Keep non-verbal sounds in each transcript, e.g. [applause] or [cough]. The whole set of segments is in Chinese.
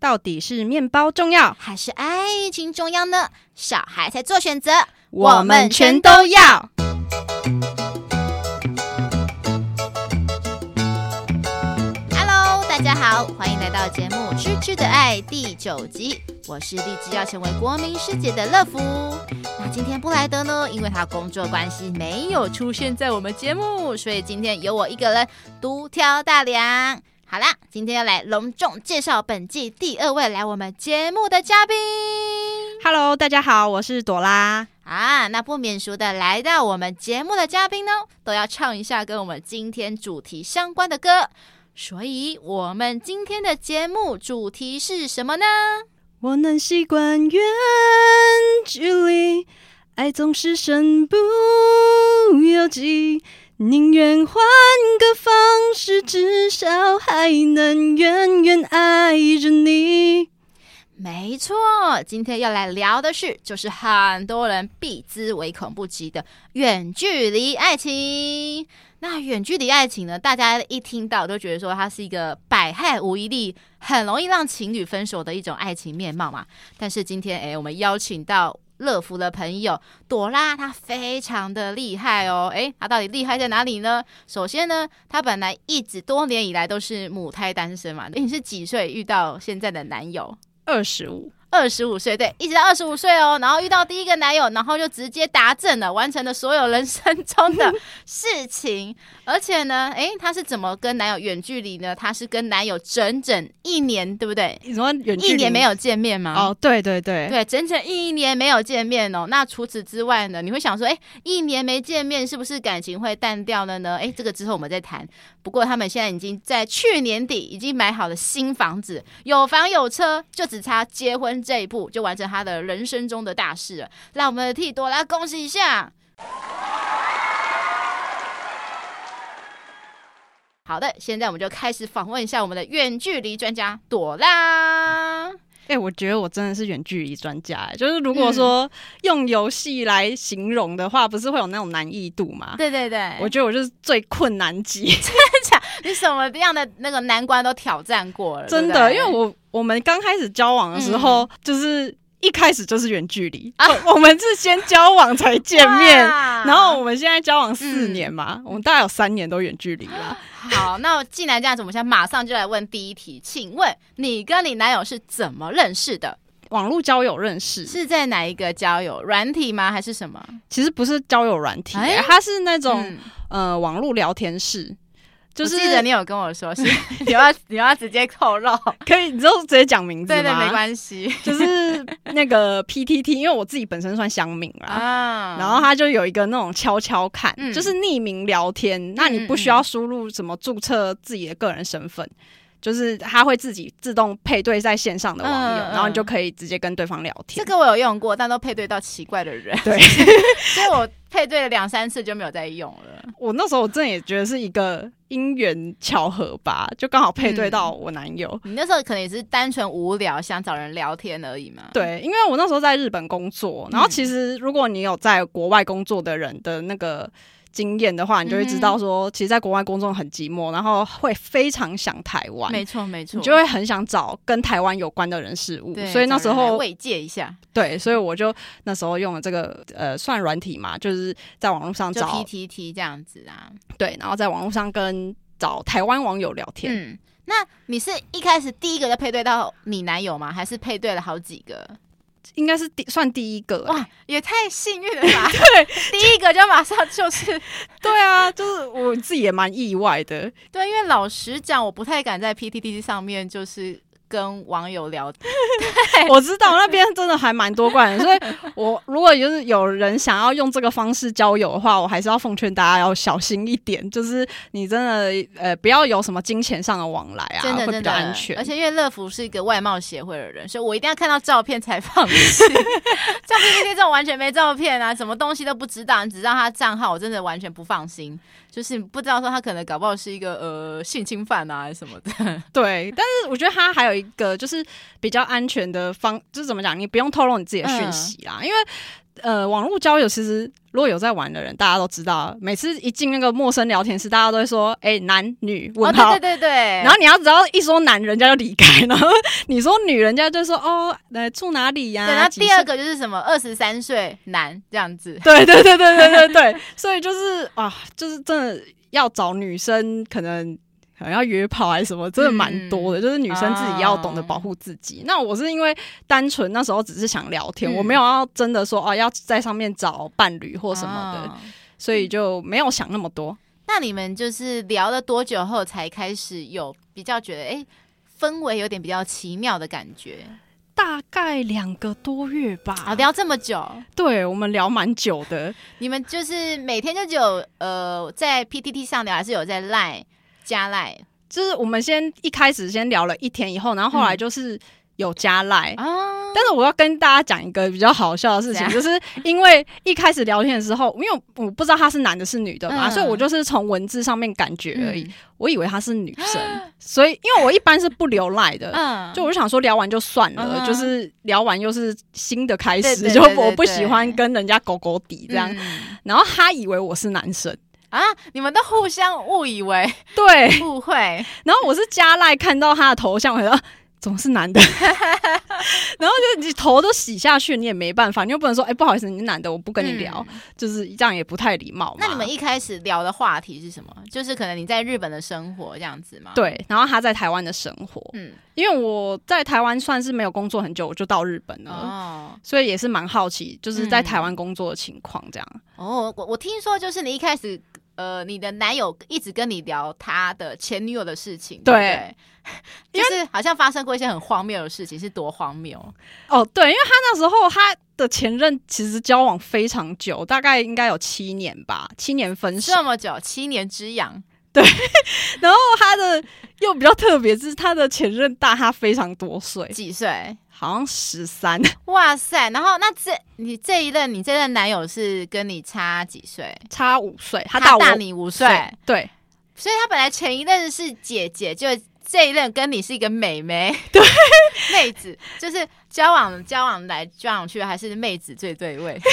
到底是面包重要，还是爱情重要呢？小孩才做选择，我们全都要。Hello，大家好，欢迎来到节目《吃吃的爱》第九集。我是立志要成为国民师姐的乐福。那今天布莱德呢？因为他工作关系没有出现在我们节目，所以今天由我一个人独挑大梁。好啦，今天要来隆重介绍本季第二位来我们节目的嘉宾。Hello，大家好，我是朵拉。啊，那不免俗的来到我们节目的嘉宾呢，都要唱一下跟我们今天主题相关的歌。所以，我们今天的节目主题是什么呢？我能习惯远距离，爱总是身不由己。宁愿换个方式，至少还能远远爱着你。没错，今天要来聊的是，就是很多人避之唯恐不及的远距离爱情。那远距离爱情呢？大家一听到都觉得说它是一个百害无一利，很容易让情侣分手的一种爱情面貌嘛。但是今天，哎，我们邀请到。乐福的朋友朵拉，她非常的厉害哦。诶，她到底厉害在哪里呢？首先呢，她本来一直多年以来都是母胎单身嘛。你是几岁遇到现在的男友？二十五。二十五岁，对，一直到二十五岁哦，然后遇到第一个男友，然后就直接达阵了，完成了所有人生中的 [laughs] 事情。而且呢，诶，他是怎么跟男友远距离呢？他是跟男友整整一年，对不对？你说远距离？一年没有见面吗？哦，对对对，对，整整一年没有见面哦。那除此之外呢？你会想说，诶，一年没见面，是不是感情会淡掉了呢？诶，这个之后我们再谈。不过他们现在已经在去年底已经买好了新房子，有房有车，就只差结婚。这一步就完成他的人生中的大事了，让我们替朵拉恭喜一下。好的，现在我们就开始访问一下我们的远距离专家朵拉。哎、欸，我觉得我真的是远距离专家。就是如果说用游戏来形容的话，不是会有那种难易度吗？对对对，我觉得我就是最困难级。[laughs] 你什么样的那个难关都挑战过了？真的，对对，因为我我们刚开始交往的时候，嗯、就是。一开始就是远距离，啊，我们是先交往才见面，[laughs] 然后我们现在交往四年嘛，嗯，我们大概有三年都远距离了。[laughs] 好，那既然这样子，我们现在马上就来问第一题，请问你跟你男友是怎么认识的？网络交友认识，是在哪一个交友软体吗？还是什么？其实不是交友软体，欸，它是那种，嗯，呃网络聊天室。就是记得你有跟我说，是 [laughs] 你要你要直接透露，可以，你就直接讲名字？对对，没关系。[laughs] 就是那个 PTT，因为我自己本身算乡民啦，啊，然后他就有一个那种悄悄看，嗯，就是匿名聊天，那你不需要输入什么注册自己的个人身份。就是它会自己自动配对在线上的网友，嗯，然后你就可以直接跟对方聊天。这个我有用过，但都配对到奇怪的人。对，[laughs] 所以我配对了两三次就没有再用了。我那时候我真的也觉得是一个因缘巧合吧，就刚好配对到我男友。嗯，你那时候可能也是单纯无聊，想找人聊天而已嘛。对，因为我那时候在日本工作，然后其实如果你有在国外工作的人的那个。经验的话，你就会知道说，其实，在国外工作很寂寞，然后会非常想台湾。没错，没错，你就会很想找跟台湾有关的人事物。所以那时候慰藉一下。对，所以我就那时候用了这个呃，算软体嘛，就是在网络上找 PTT 这样子啊。对，然后在网络上跟找台湾网友聊天。嗯，那你是一开始第一个就配对到你男友吗？还是配对了好几个？应该是第算第一个哇，也太幸运了吧！[laughs] 对，第一个就马上就是，[laughs] 对啊，就是我自己也蛮意外的。对，因为老实讲，我不太敢在 PTT 上面就是。跟网友聊天，[laughs] 我知道那边真的还蛮多怪人，所以我如果就是有人想要用这个方式交友的话，我还是要奉劝大家要小心一点，就是你真的呃不要有什么金钱上的往来啊，真的，会比较安全。而且因为乐福是一个外貌协会的人，所以我一定要看到照片才放心。像 PTT 这种完全没照片啊，什么东西都不知道，你只知道他账号，我真的完全不放心。就是不知道说他可能搞不好是一个呃性侵犯啊什么的，[laughs] 对。但是我觉得他还有一个就是比较安全的方，就是怎么讲，你不用透露你自己的讯息啦，嗯、因为呃，网络交友其实如果有在玩的人，大家都知道，每次一进那个陌生聊天室，大家都会说：“哎、欸，男女问号。”对对对对。然后你要只要一说男，人家就离开；然后你说女，人家就说：“哦，呃，住哪里呀、啊？”对，然后第二个就是什么二十三岁男这样子。对对对对对对对。所以就是啊，就是真的要找女生，可能。可能要约炮还是什么，真的蛮多的。嗯、就是女生自己要懂得保护自己。哦、那我是因为单纯那时候只是想聊天，嗯、我没有要真的说哦要在上面找伴侣或什么的，哦、所以就没有想那么多。那你们就是聊了多久后才开始有比较觉得哎氛围有点比较奇妙的感觉？大概两个多月吧。啊，聊这么久？对，我们聊蛮久的。[laughs] 你们就是每天就只有呃在 PTT 上聊，还是有在 Line？加赖。就是我们先一开始先聊了一天以后，然后后来就是有加赖。啊。嗯、但是我要跟大家讲一个比较好笑的事情，就是因为一开始聊天的时候，因为我不知道他是男的是女的嘛，嗯、所以我就是从文字上面感觉而已，嗯、我以为他是女生，[gasps] 所以因为我一般是不留赖的，嗯，就我就想说聊完就算了，嗯、就是聊完又是新的开始，就我不喜欢跟人家狗狗底这样，嗯、然后他以为我是男生。啊！你们都互相误以为，对，误会。然后我是加赖看到他的头像，我说总是男的。[laughs] 然后就你头都洗下去，你也没办法，你又不能说哎、欸、不好意思，你是男的，我不跟你聊，嗯、就是这样也不太礼貌。那你们一开始聊的话题是什么？就是可能你在日本的生活这样子吗？对，然后他在台湾的生活。嗯，因为我在台湾算是没有工作很久，我就到日本了，哦，所以也是蛮好奇，就是在台湾工作的情况这样。嗯、哦，我我听说就是你一开始。呃，你的男友一直跟你聊他的前女友的事情，对，对，对，就是好像发生过一些很荒谬的事情，是多荒谬哦？对，因为他那时候他的前任其实交往非常久，大概应该有七年吧，七年分手这么久，七年之痒。对，然后他的又比较特别，是他的前任大他非常多岁，几岁？好像十三，哇塞！然后那这你这一任你这任男友是跟你差几岁？差五岁，他大，他大你五岁，对，所以他本来前一任是姐姐，就这一任跟你是一个妹妹，对，[laughs] 妹子，就是交往交往来交往去，还是妹子最对味。[laughs]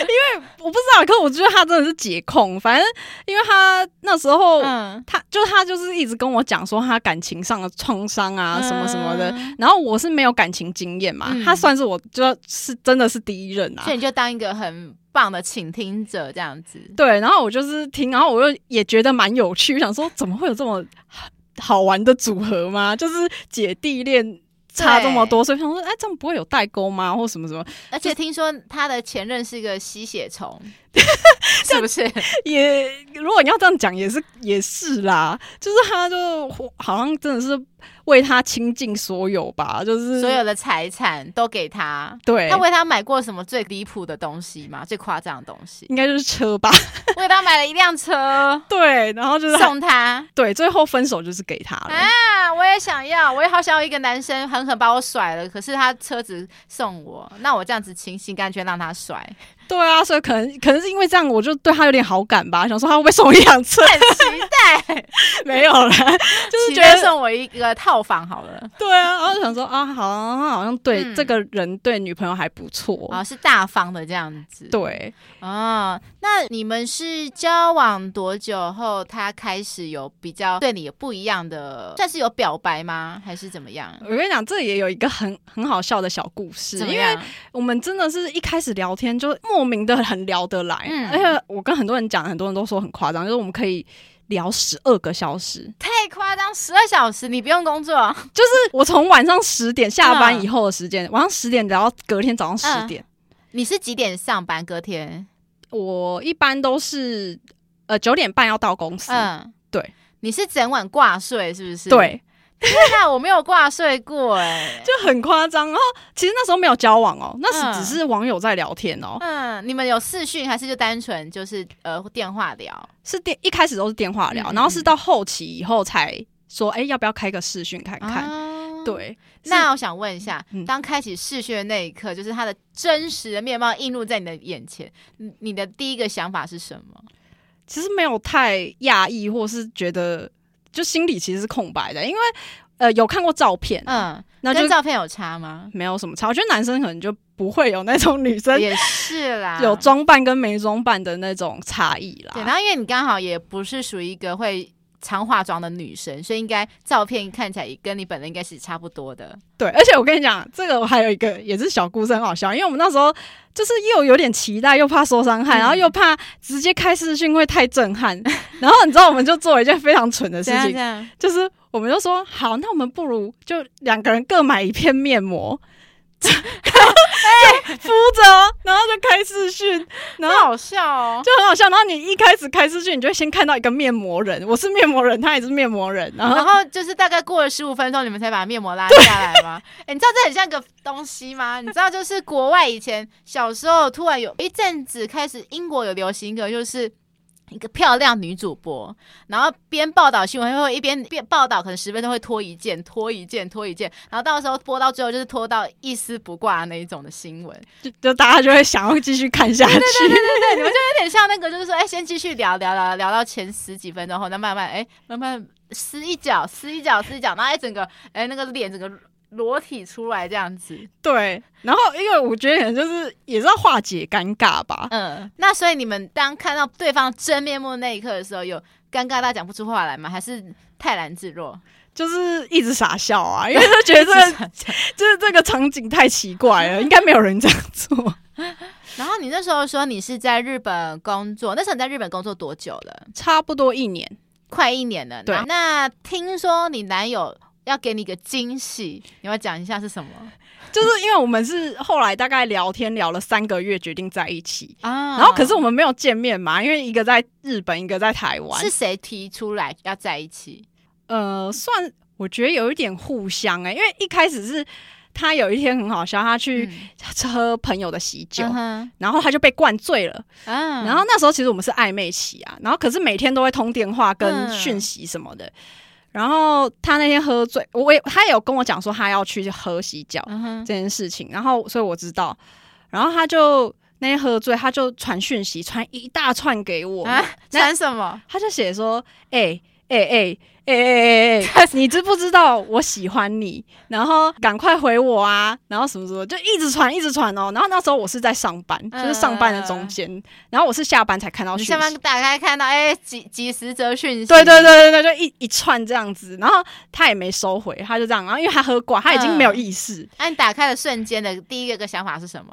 因为我不知道，可是我觉得他真的是解控。反正因为他那时候，嗯，他就他就是一直跟我讲说他感情上的创伤啊，什么什么的。嗯、然后我是没有感情经验嘛，嗯、他算是我就是真的是第一任啊。所以你就当一个很棒的倾听者这样子。对，然后我就是听，然后我又也觉得蛮有趣，我想说怎么会有这么好玩的组合吗？就是姐弟恋。差这么多，所以想说，哎，这样不会有代沟吗？或什么什么？而且听说他的前任是一个吸血虫，[laughs] 是不是？也如果你要这样讲，也是也是啦。就是他就好像真的是为他倾尽所有吧，就是所有的财产都给他。对，他为他买过什么最离谱的东西吗？最夸张的东西，应该就是车吧。[laughs] 为他买了一辆车，[laughs] 对，然后就是送他。对，最后分手就是给他了。啊，我也想要，我也好想要一个男生狠狠把我甩了，可是他车子送我，那我这样子情心甘情愿让他甩。对啊，所以可能可能是因为这样，我就对他有点好感吧，想说他会不会送我一辆车？很期待，[laughs] 没有了，[laughs] 就是觉得送我一个套房好了。对啊，然后想说啊，好好像对、嗯、这个人对女朋友还不错啊，是大方的这样子。对啊，那你们是交往多久后，他开始有比较对你有不一样的，算是有表白吗？还是怎么样？我跟你讲，这也有一个很很好笑的小故事，因为我们真的是一开始聊天就。莫名的很聊得来，嗯、而且我跟很多人讲，很多人都说很夸张，就是我们可以聊十二个小时，太夸张！十二小时你不用工作，就是我从晚上十点下班以后的时间，嗯、晚上十点聊到隔天早上十点。嗯、你是几点上班？隔天我一般都是呃九点半要到公司。嗯，对，你是整晚挂睡是不是？对。[laughs] 天哪，我没有挂睡过哎，就很夸张。然后其实那时候没有交往哦，那是只是网友在聊天哦。嗯，你们有视讯还是就单纯就是呃电话聊？是电一开始都是电话聊，然后是到后期以后才说，哎，要不要开个视讯看看？对。那我想问一下，当开启视讯的那一刻，就是他的真实的面貌映入在你的眼前，你的第一个想法是什么？其实没有太讶异，或是觉得。就心里其实是空白的，因为呃有看过照片，嗯，那就跟照片有差吗？没有什么差，我觉得男生可能就不会有那种女生也是啦，[laughs] 有装扮跟没装扮的那种差异啦。对，然后因为你刚好也不是属于一个会。常化妆的女生，所以应该照片看起来也跟你本人应该是差不多的。对，而且我跟你讲，这个我还有一个也是小故事，很好笑。因为我们那时候就是又有点期待，又怕受伤害，嗯、然后又怕直接开视讯会太震撼。[laughs] 然后你知道，我们就做了一件非常蠢的事情，[laughs] 就是我们就说好，那我们不如就两个人各买一片面膜。哎，敷着，然后就开视讯，[laughs] 然后好笑哦，就很好笑。然后你一开始开视讯，你就会先看到一个面膜人，我是面膜人，他也是面膜人。然后，然后就是大概过了十五分钟，你们才把面膜拉下来吗？[laughs] 哎，你知道这很像个东西吗？你知道就是国外以前小时候突然有一阵子开始，英国有流行一个就是。一个漂亮女主播，然后边报道新闻，会一边边报道，可能十分钟会脱一件，脱一件，脱一件，然后到时候播到最后就是脱到一丝不挂那一种的新闻，就就大家就会想要继续看下去，对对对对对，你们就有点像那个，就是说，哎，先继续聊聊聊聊到前十几分钟后，再慢慢哎慢慢撕一角，撕一角，撕一角，然后一整个哎那个脸整个。裸体出来这样子，对。然后，因为我觉得可能就是也是要化解尴尬吧。嗯，那所以你们当看到对方真面目那一刻的时候，有尴尬到讲不出话来吗？还是泰然自若？就是一直傻笑啊，[laughs] 因为就觉得这个就是这个场景太奇怪了，应该没有人这样做。[laughs] 然后你那时候说你是在日本工作，那时候你在日本工作多久了？差不多一年，快一年了。对，那听说你男友。要给你个惊喜，你要讲一下是什么？[laughs] 就是因为我们是后来大概聊天聊了三个月，决定在一起啊。然后可是我们没有见面嘛，因为一个在日本，一个在台湾。是谁提出来要在一起？呃，算我觉得有一点互相哎、欸，因为一开始是他有一天很好笑，他去喝朋友的喜酒，嗯、然后他就被灌醉了。啊、然后那时候其实我们是暧昧期啊，然后可是每天都会通电话跟讯息什么的。嗯然后他那天喝醉，我也他也有跟我讲说他要去喝喜酒这件事情，然后所以我知道，然后他就那天喝醉，他就传讯息，传一大串给我，啊、传什么？他就写说，哎哎哎。哎哎哎哎！[laughs] 你知不知道我喜欢你？然后赶快回我啊！然后什么什么，就一直传，一直传哦。然后那时候我是在上班，就是上班的中间。呃、然后我是下班才看到讯息。下班打开看到，哎，几几十则讯息。对对对对对，就一一串这样子。然后他也没收回，他就这样。然后因为他喝挂，他已经没有意识。那、呃、你打开的瞬间的第一个个想法是什么？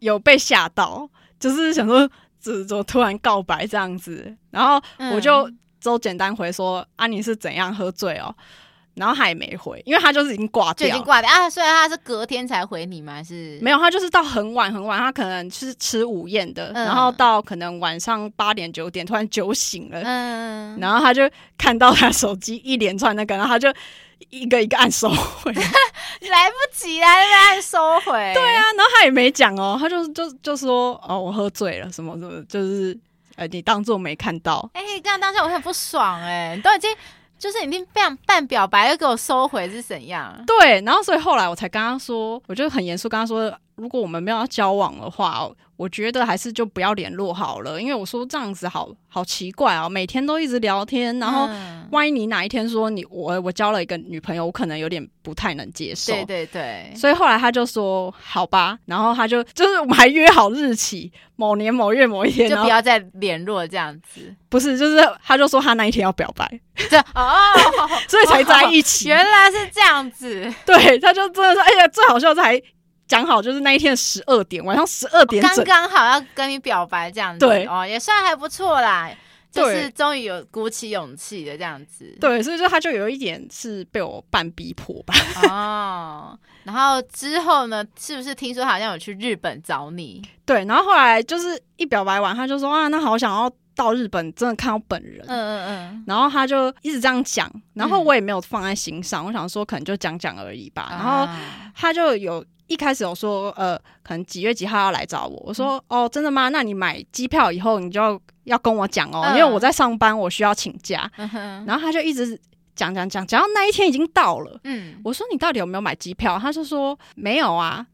有被吓到，就是想说怎怎么突然告白这样子。然后我就。嗯都简单回说啊，你是怎样喝醉哦？然后他也没回，因为他就是已经挂掉，就已经挂掉啊。所以他是隔天才回你吗？还是没有？他就是到很晚很晚，他可能是吃午宴的，嗯、然后到可能晚上八点九点突然酒醒了，嗯，然后他就看到他手机一连串那个，然后他就一个一个按收回，[laughs] 来不及啊，那个按收回。对啊，然后他也没讲哦，他就就就说哦，我喝醉了什么什么，就是。呃，你当做没看到？哎、欸，刚刚当下我很不爽哎、欸，你都已经就是已经半半表白又给我收回是怎样？对，然后所以后来我才跟他说，我就很严肃跟他说，如果我们没有要交往的话。我觉得还是就不要联络好了，因为我说这样子好好奇怪啊，每天都一直聊天，然后万一你哪一天说你我我交了一个女朋友，我可能有点不太能接受。对对对，所以后来他就说好吧，然后他就就是我们还约好日期，某年某月某一天，就不要再联络这样子。不是，就是他就说他那一天要表白，这哦，[laughs] 所以才在一起。[laughs] 原来是这样子，对，他就真的说，哎呀，最好笑是还。讲好就是那一天十二点，晚上十二点刚刚好要跟你表白这样子，对。哦，也算还不错啦，就是终于有鼓起勇气的这样子，对，所以说他就有一点是被我半逼迫吧。哦，然后之后呢，是不是听说好像有去日本找你？[laughs] 对，然后后来就是一表白完，他就说啊，那好想要到日本真的看到本人，嗯嗯嗯，然后他就一直这样讲，然后我也没有放在心上，嗯、我想说可能就讲讲而已吧，然后他就有。一开始有说，呃，可能几月几号要来找我。我说，嗯、哦，真的吗？那你买机票以后，你就要跟我讲哦，嗯、因为我在上班，我需要请假。嗯、然后他就一直讲讲讲，讲到那一天已经到了。嗯，我说你到底有没有买机票？他就说没有啊。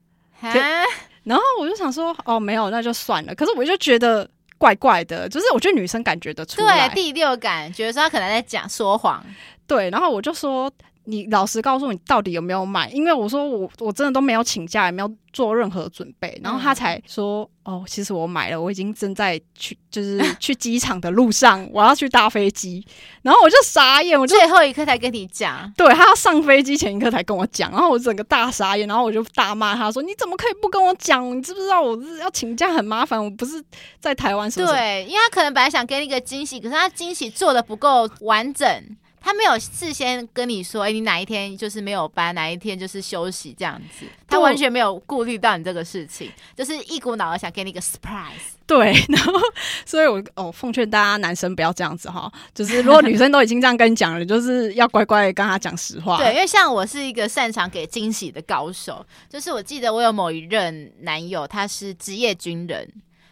然后我就想说，哦，没有，那就算了。可是我就觉得怪怪的，就是我觉得女生感觉得出来，对，第六感觉得说他可能在讲说谎。对，然后我就说。你老实告诉我，你到底有没有买？因为我说我我真的都没有请假，也没有做任何准备。然后他才说：“嗯、哦，其实我买了，我已经正在去，就是 [laughs] 去机场的路上，我要去搭飞机。”然后我就傻眼，我就最后一刻才跟你讲，对，他要上飞机前一刻才跟我讲。然后我整个大傻眼，然后我就大骂他说：“你怎么可以不跟我讲？你知不知道我是要请假很麻烦？我不是在台湾，是不是？”对，因为他可能本来想给你一个惊喜，可是他惊喜做的不够完整。他没有事先跟你说，哎、欸，你哪一天就是没有班，哪一天就是休息这样子，他完全没有顾虑到你这个事情，就是一股脑的想给你一个 surprise。对，然后所以我哦，奉劝大家男生不要这样子哈，就是如果女生都已经这样跟你讲了，就是要乖乖的跟他讲实话。对，因为像我是一个擅长给惊喜的高手，就是我记得我有某一任男友，他是职业军人，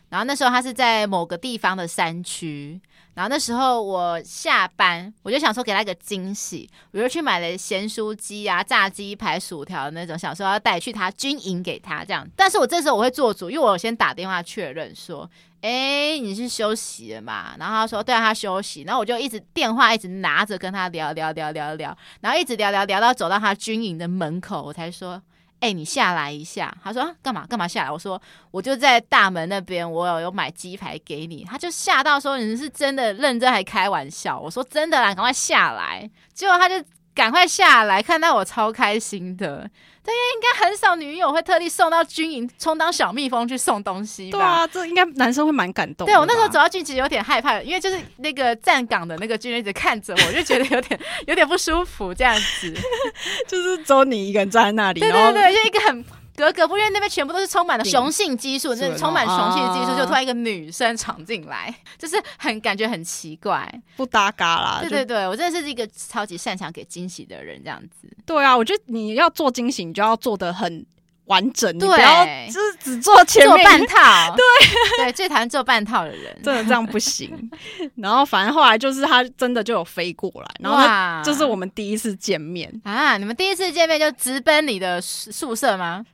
然后那时候他是在某个地方的山区。然后那时候我下班，我就想说给他一个惊喜，我就去买了咸酥鸡啊、炸鸡排、薯条那种，想说要带去他军营给他这样。但是我这时候我会做主，因为我先打电话确认说，哎，你是休息了嘛？然后他说对啊，他休息。然后我就一直电话一直拿着跟他聊聊聊聊聊，然后一直聊聊聊到走到他军营的门口，我才说。哎、你下来一下。他说啊，干嘛干嘛下来？我说我就在大门那边，我有有买鸡排给你。他就吓到说，你是真的认真还开玩笑？我说真的啦，赶快下来。结果他就赶快下来，看到我超开心的。对，应该很少女友会特地送到军营，充当小蜜蜂去送东西吧？对啊，这应该男生会蛮感动。对，我那时候走到军营，其实有点害怕，因为就是那个站岗的那个军人一直看着我，就觉得有点 [laughs] 有点不舒服，这样子，[laughs] 就是只有你一个人站在那里。对对对，就一个很。格格不入，那边全部都是充满了雄性激素，那充满雄性激素，就突然一个女生闯进来，就是很感觉很奇怪，不搭嘎啦。对对对，我真的是一个超级擅长给惊喜的人，这样子。对啊，我觉得你要做惊喜，你就要做的很完整，对，你不要就是只做前面做半套。[laughs] 对对，最讨厌做半套的人，真的这样不行。然后反正后来就是他真的就有飞过来，然后就是我们第一次见面啊，你们第一次见面就直奔你的宿舍吗？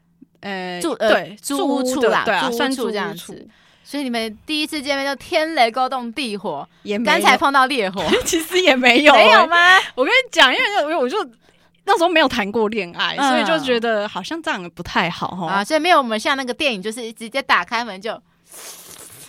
呃，住呃对住屋处啦，对啊，算住这样子。所以你们第一次见面就天雷勾动地火，也刚才碰到烈火，[laughs] 其实也没有，没有吗？我跟你讲，因为因为我就那时候没有谈过恋爱，所以就觉得好像这样不太好哈。啊，所以没有我们像那个电影，就是直接打开门就。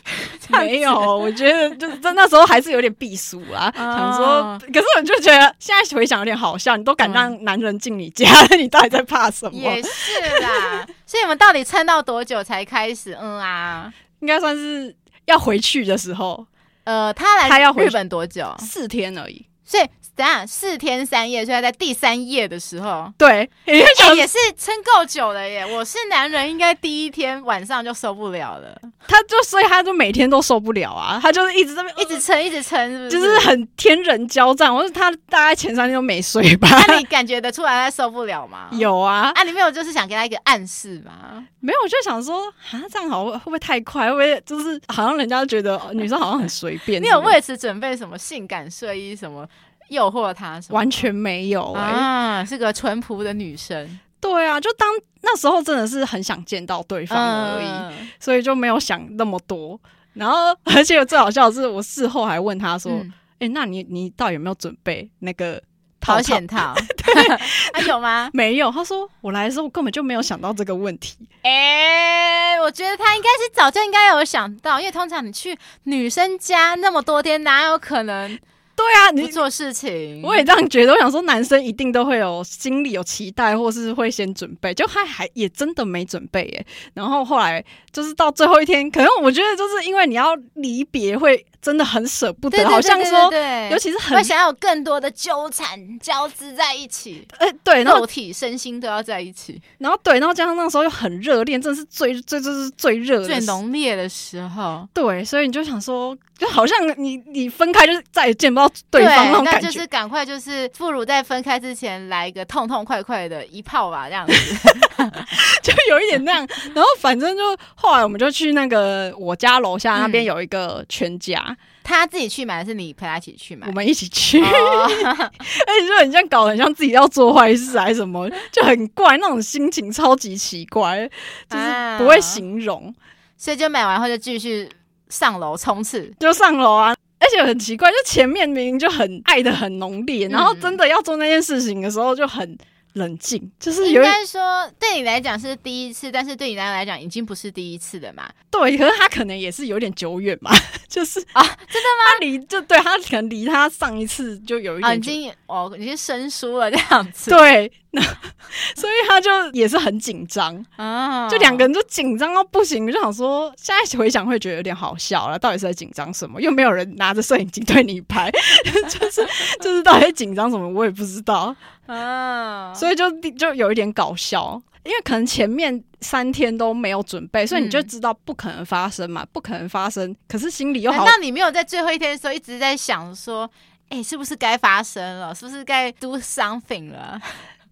[laughs] 没有，我觉得就是在那时候还是有点避暑啊，想说，可是我就觉得现在回想有点好笑，你都敢让男人进你家，嗯、[laughs] 你到底在怕什么？也是啦，[laughs] 所以我们到底撑到多久才开始？嗯啊，应该算是要回去的时候。呃，他来他要日本多久？四天而已。所以。等下四天三夜，所以在第三夜的时候，对，欸、也是撑够久了耶。我是男人，应该第一天晚上就受不了了。他就所以他就每天都受不了啊，他就是一直在那边一直撑，一直撑，是不是？就是很天人交战。我说他大概前三天都没睡吧？那你感觉得出来他受不了吗？[laughs] 有啊，啊，你没有就是想给他一个暗示吗？没有，我就想说啊，这样好会不会太快？会不会就是好像人家觉得女生好像很随便？[laughs] 你有为此准备什么性感睡衣什么？诱惑他什么？完全没有、欸、啊，是个淳朴的女生。对啊，就当那时候真的是很想见到对方而已，嗯、所以就没有想那么多。然后，而且最好笑的是，我事后还问他说：“哎、嗯欸，那你你到底有没有准备那个保险套？[laughs] 对，还有吗？[laughs] 没有。”他说：“我来的时候根本就没有想到这个问题。”哎，我觉得他应该是早就应该有想到，因为通常你去女生家那么多天，哪有可能？对啊，你做事情，我也这样觉得。我想说，男生一定都会有心里有期待，或是会先准备。就他还也真的没准备耶。然后后来就是到最后一天，可能我觉得就是因为你要离别，会真的很舍不得。好像说，尤其是很想要有更多的纠缠交织在一起。哎，对，肉体身心都要在一起。然后对，然后加上那时候又很热恋，真的是最最就是最热、最浓烈的时候。对，所以你就想说。就好像你你分开就是再也见不到对方那种感觉，那就是赶快就是不如在分开之前来一个痛痛快快的一炮吧，这样子 [laughs] 就有一点那样。然后反正就后来我们就去那个我家楼下那边有一个全家，嗯，他自己去买还是你陪他一起去买？我们一起去，哦、[laughs] 而且就很像搞得很像自己要做坏事还是什么，就很怪那种心情，超级奇怪，就是不会形容。啊、所以就买完后就继续。上楼冲刺，就上楼啊！而且很奇怪，就前面明明就很爱的很浓烈，然后真的要做那件事情的时候就很。冷静，就是应该说对你来讲是第一次，但是对你来讲已经不是第一次了嘛？对，可是他可能也是有点久远嘛，[laughs] 就是啊，真的吗？他离就对他可能离他上一次就有一点、啊、已经哦，已经生疏了这样子。对，那 [laughs] 所以他就也是很紧张啊，就两个人就紧张到不行，就想说现在回想会觉得有点好笑了，到底是在紧张什么？又没有人拿着摄影机对你拍，[laughs] 就是 [laughs] 就是到底在紧张什么？我也不知道。啊，所以就就有一点搞笑，因为可能前面三天都没有准备，所以你就知道不可能发生嘛，嗯、不可能发生。可是心里又好，那你没有在最后一天的时候一直在想说，哎、欸，是不是该发生了？是不是该 do something 了？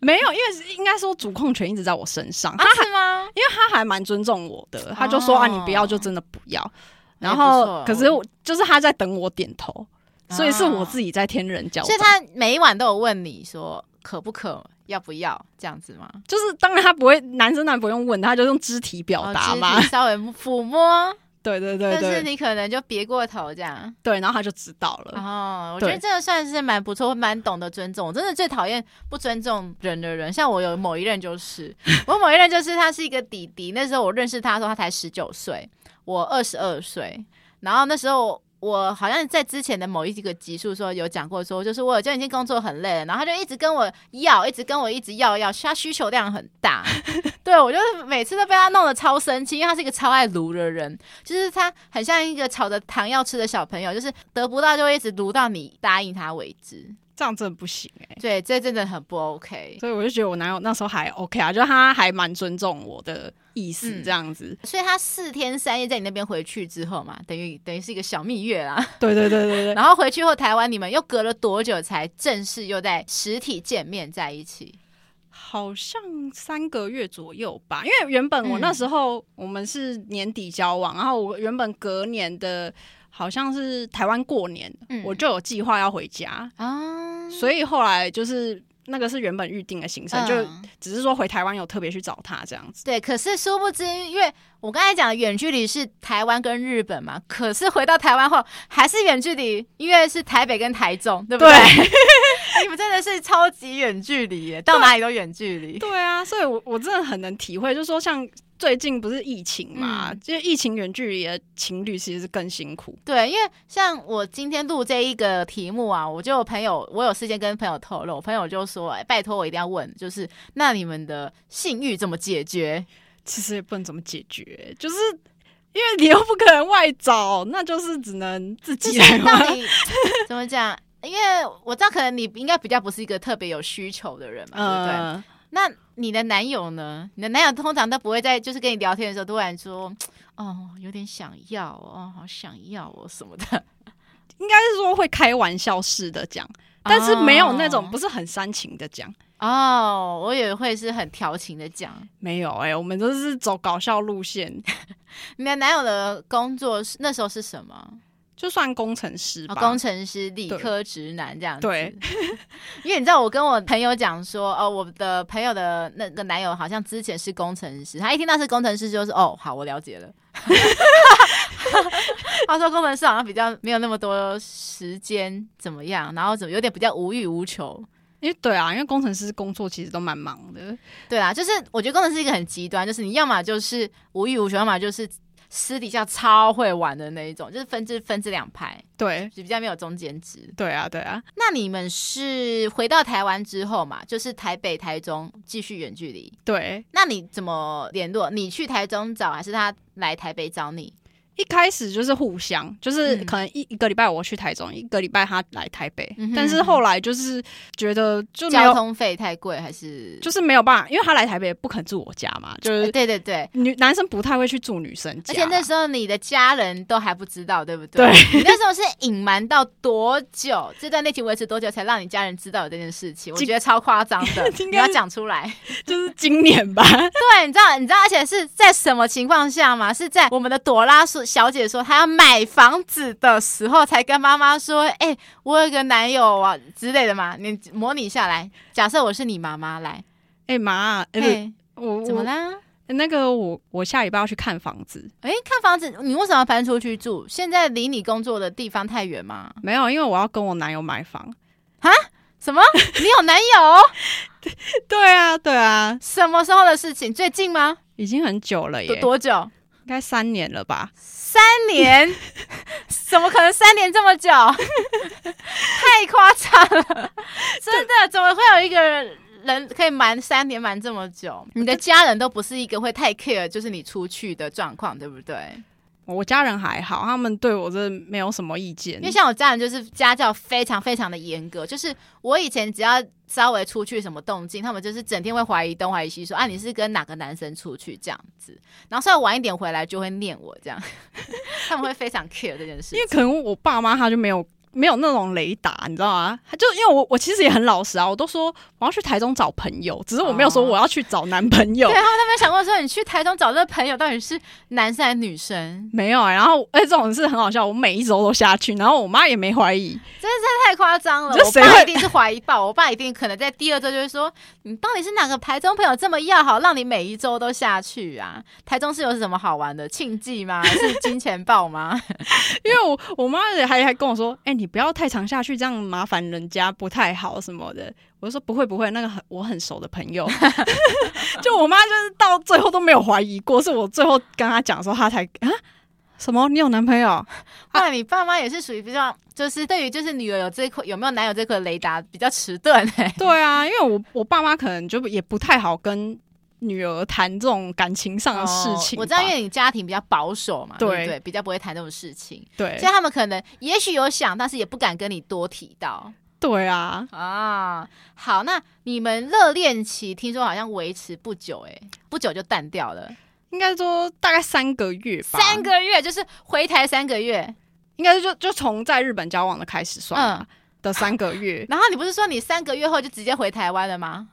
没有，因为应该说主控权一直在我身上。啊、吗？因为他还蛮尊重我的，他就说、哦、啊，你不要就真的不要。然后，可是我就是他在等我点头，所以是我自己在天人交战。所以他每一晚都有问你说。可不可要不要这样子吗？就是当然他不会，男生当然不用问，他就用肢体表达嘛，哦、稍微抚摸，对对对，但是你可能就别过头这样，对，然后他就知道了。哦，我觉得这个算是蛮不错，蛮懂得尊重。我真的最讨厌不尊重人的人，像我有某一任就是，[laughs] 我某一任就是他是一个弟弟，那时候我认识他的时候他才十九岁，我二十二岁，然后那时候。我好像在之前的某一个集数说有讲过，说就是我就已经工作很累了，然后他就一直跟我要，一直跟我一直要要，他需求量很大，[laughs] 对，我就每次都被他弄得超生气，因为他是一个超爱撸的人，就是他很像一个吵着糖要吃的小朋友，就是得不到就会一直撸到你答应他为止。这样真的不行哎、欸，对，这真的很不 OK，所以我就觉得我男友那时候还 OK 啊，就他还蛮尊重我的意思这样子，嗯、所以他四天三夜在你那边回去之后嘛，等于等于是一个小蜜月 [laughs] 啦。对对对对对，然后回去后台湾，你们又隔了多久才正式又在实体见面在一起？好像三个月左右吧，因为原本我那时候我们是年底交往，嗯、然后我原本隔年的。好像是台湾过年，嗯、我就有计划要回家啊，所以后来就是那个是原本预定的行程，嗯、就只是说回台湾有特别去找他这样子。对，可是殊不知，因为我刚才讲的远距离是台湾跟日本嘛，可是回到台湾后还是远距离，因为是台北跟台中，对不对？对 [laughs] 你们真的是超级远距离耶，到哪里都远距离。对啊，所以我我真的很能体会，就是说像。最近不是疫情嘛？嗯、就疫情远距离的情侣其实是更辛苦。对，因为像我今天录这一个题目啊，我就有朋友，我有事先跟朋友透露，朋友就说：“哎，拜托我一定要问，就是那你们的性欲怎么解决？”其实也不能怎么解决，就是因为你又不可能外找，那就是只能自己来嘛。[laughs] 怎么讲？因为我知道可能你应该比较不是一个特别有需求的人嘛，呃、对不对？那你的男友呢？你的男友通常都不会在就是跟你聊天的时候突然说：“哦，有点想要哦，好想要哦什么的。”应该是说会开玩笑式的讲，但是没有那种不是很煽情的讲。哦，我以为会是很调情的讲。没有哎、欸，我们都是走搞笑路线。[laughs] 你的男友的工作是那时候是什么？就算工程师吧，哦，工程师、理科直男这样子。对，[laughs] 因为你知道，我跟我朋友讲说，哦，我的朋友的那个男友好像之前是工程师，他一听到是工程师，就是哦，好，我了解了。[laughs] 他说工程师好像比较没有那么多时间，怎么样？然后怎么有点比较无欲无求？因为对啊，因为工程师工作其实都蛮忙的。对啊，就是我觉得工程师是一个很极端，就是你要么就是无欲无求，要么就是。私底下超会玩的那一种，就是分支分支两派，对，就比较没有中间值。对啊，对啊。那你们是回到台湾之后嘛，就是台北、台中继续远距离。对。那你怎么联络？你去台中找，还是他来台北找你？一开始就是互相，就是可能一一个礼拜我去台中，嗯、一个礼拜他来台北。嗯、哼但是后来就是觉得就交通费太贵，还是就是没有办法，因为他来台北不肯住我家嘛。就是、欸、对对对，女男生不太会去住女生家，而且那时候你的家人都还不知道，对不对？对，你那时候是隐瞒到多久？这段恋情维持多久才让你家人知道有这件事情？我觉得超夸张的，[laughs] 你要讲出来，[laughs] 就是今年吧？对，你知道你知道，而且是在什么情况下吗？是在我们的朵拉说。小姐说她要买房子的时候，才跟妈妈说：“哎、欸，我有个男友啊之类的嘛。”你模拟下来，假设我是你妈妈来，哎妈、欸，哎、欸，我怎么啦？那个我我下礼拜要去看房子。哎，看房子，你为什么要搬出去住？现在离你工作的地方太远吗？没有，因为我要跟我男友买房。啊？什么？[laughs] 你有男友？对对啊，对啊。什么时候的事情？最近吗？已经很久了耶。多久？应该三年了吧？三年？[laughs] 怎么可能三年这么久？[laughs] 太夸张了！真的，怎么会有一个人？人可以瞒三年瞒这么久，你的家人都不是一个会太 care，就是你出去的状况，对不对？我家人还好，他们对我这没有什么意见。因为像我家人就是家教非常非常的严格，就是我以前只要稍微出去什么动静，他们就是整天会怀疑东怀疑西，说啊你是跟哪个男生出去这样子，然后稍微晚一点回来就会念我这样，[laughs] 他们会非常 care 这件事。因为可能我爸妈他就没有。没有那种雷达，你知道吗？就因为我我其实也很老实啊，我都说我要去台中找朋友，只是我没有说我要去找男朋友。哦、对，他们有没有想过说你去台中找这个朋友到底是男生还是女生？没有啊。然后哎，这种事很好笑，我每一周都下去，然后我妈也没怀疑，真的是太夸张了。我爸一定是怀疑爆，我爸一定可能在第二周就会说，你到底是哪个台中朋友这么要好，让你每一周都下去啊？台中是有什么好玩的庆忌吗？还是金钱豹吗？[laughs] 因为我我妈也还还跟我说，哎，你。你不要太常下去，这样麻烦人家不太好什么的。我就说不会不会，那个很我很熟的朋友，[laughs] 就我妈就是到最后都没有怀疑过，是我最后跟她讲的时候，她才啊什么？你有男朋友？[laughs] 后来你爸妈也是属于比较，就是对于就是女儿有这块有没有男友这块雷达比较迟钝哎。对啊，因为我我爸妈可能就也不太好跟。女儿谈这种感情上的事情，哦，我知道，因为你家庭比较保守嘛，对，对不对？比较不会谈这种事情，对。所以他们可能也许有想，但是也不敢跟你多提到。对啊，啊，好，那你们热恋期听说好像维持不久，哎，不久就淡掉了。应该说大概三个月吧，三个月就是回台三个月，应该是就就从在日本交往的开始算，嗯，的三个月。然后你不是说你三个月后就直接回台湾了吗？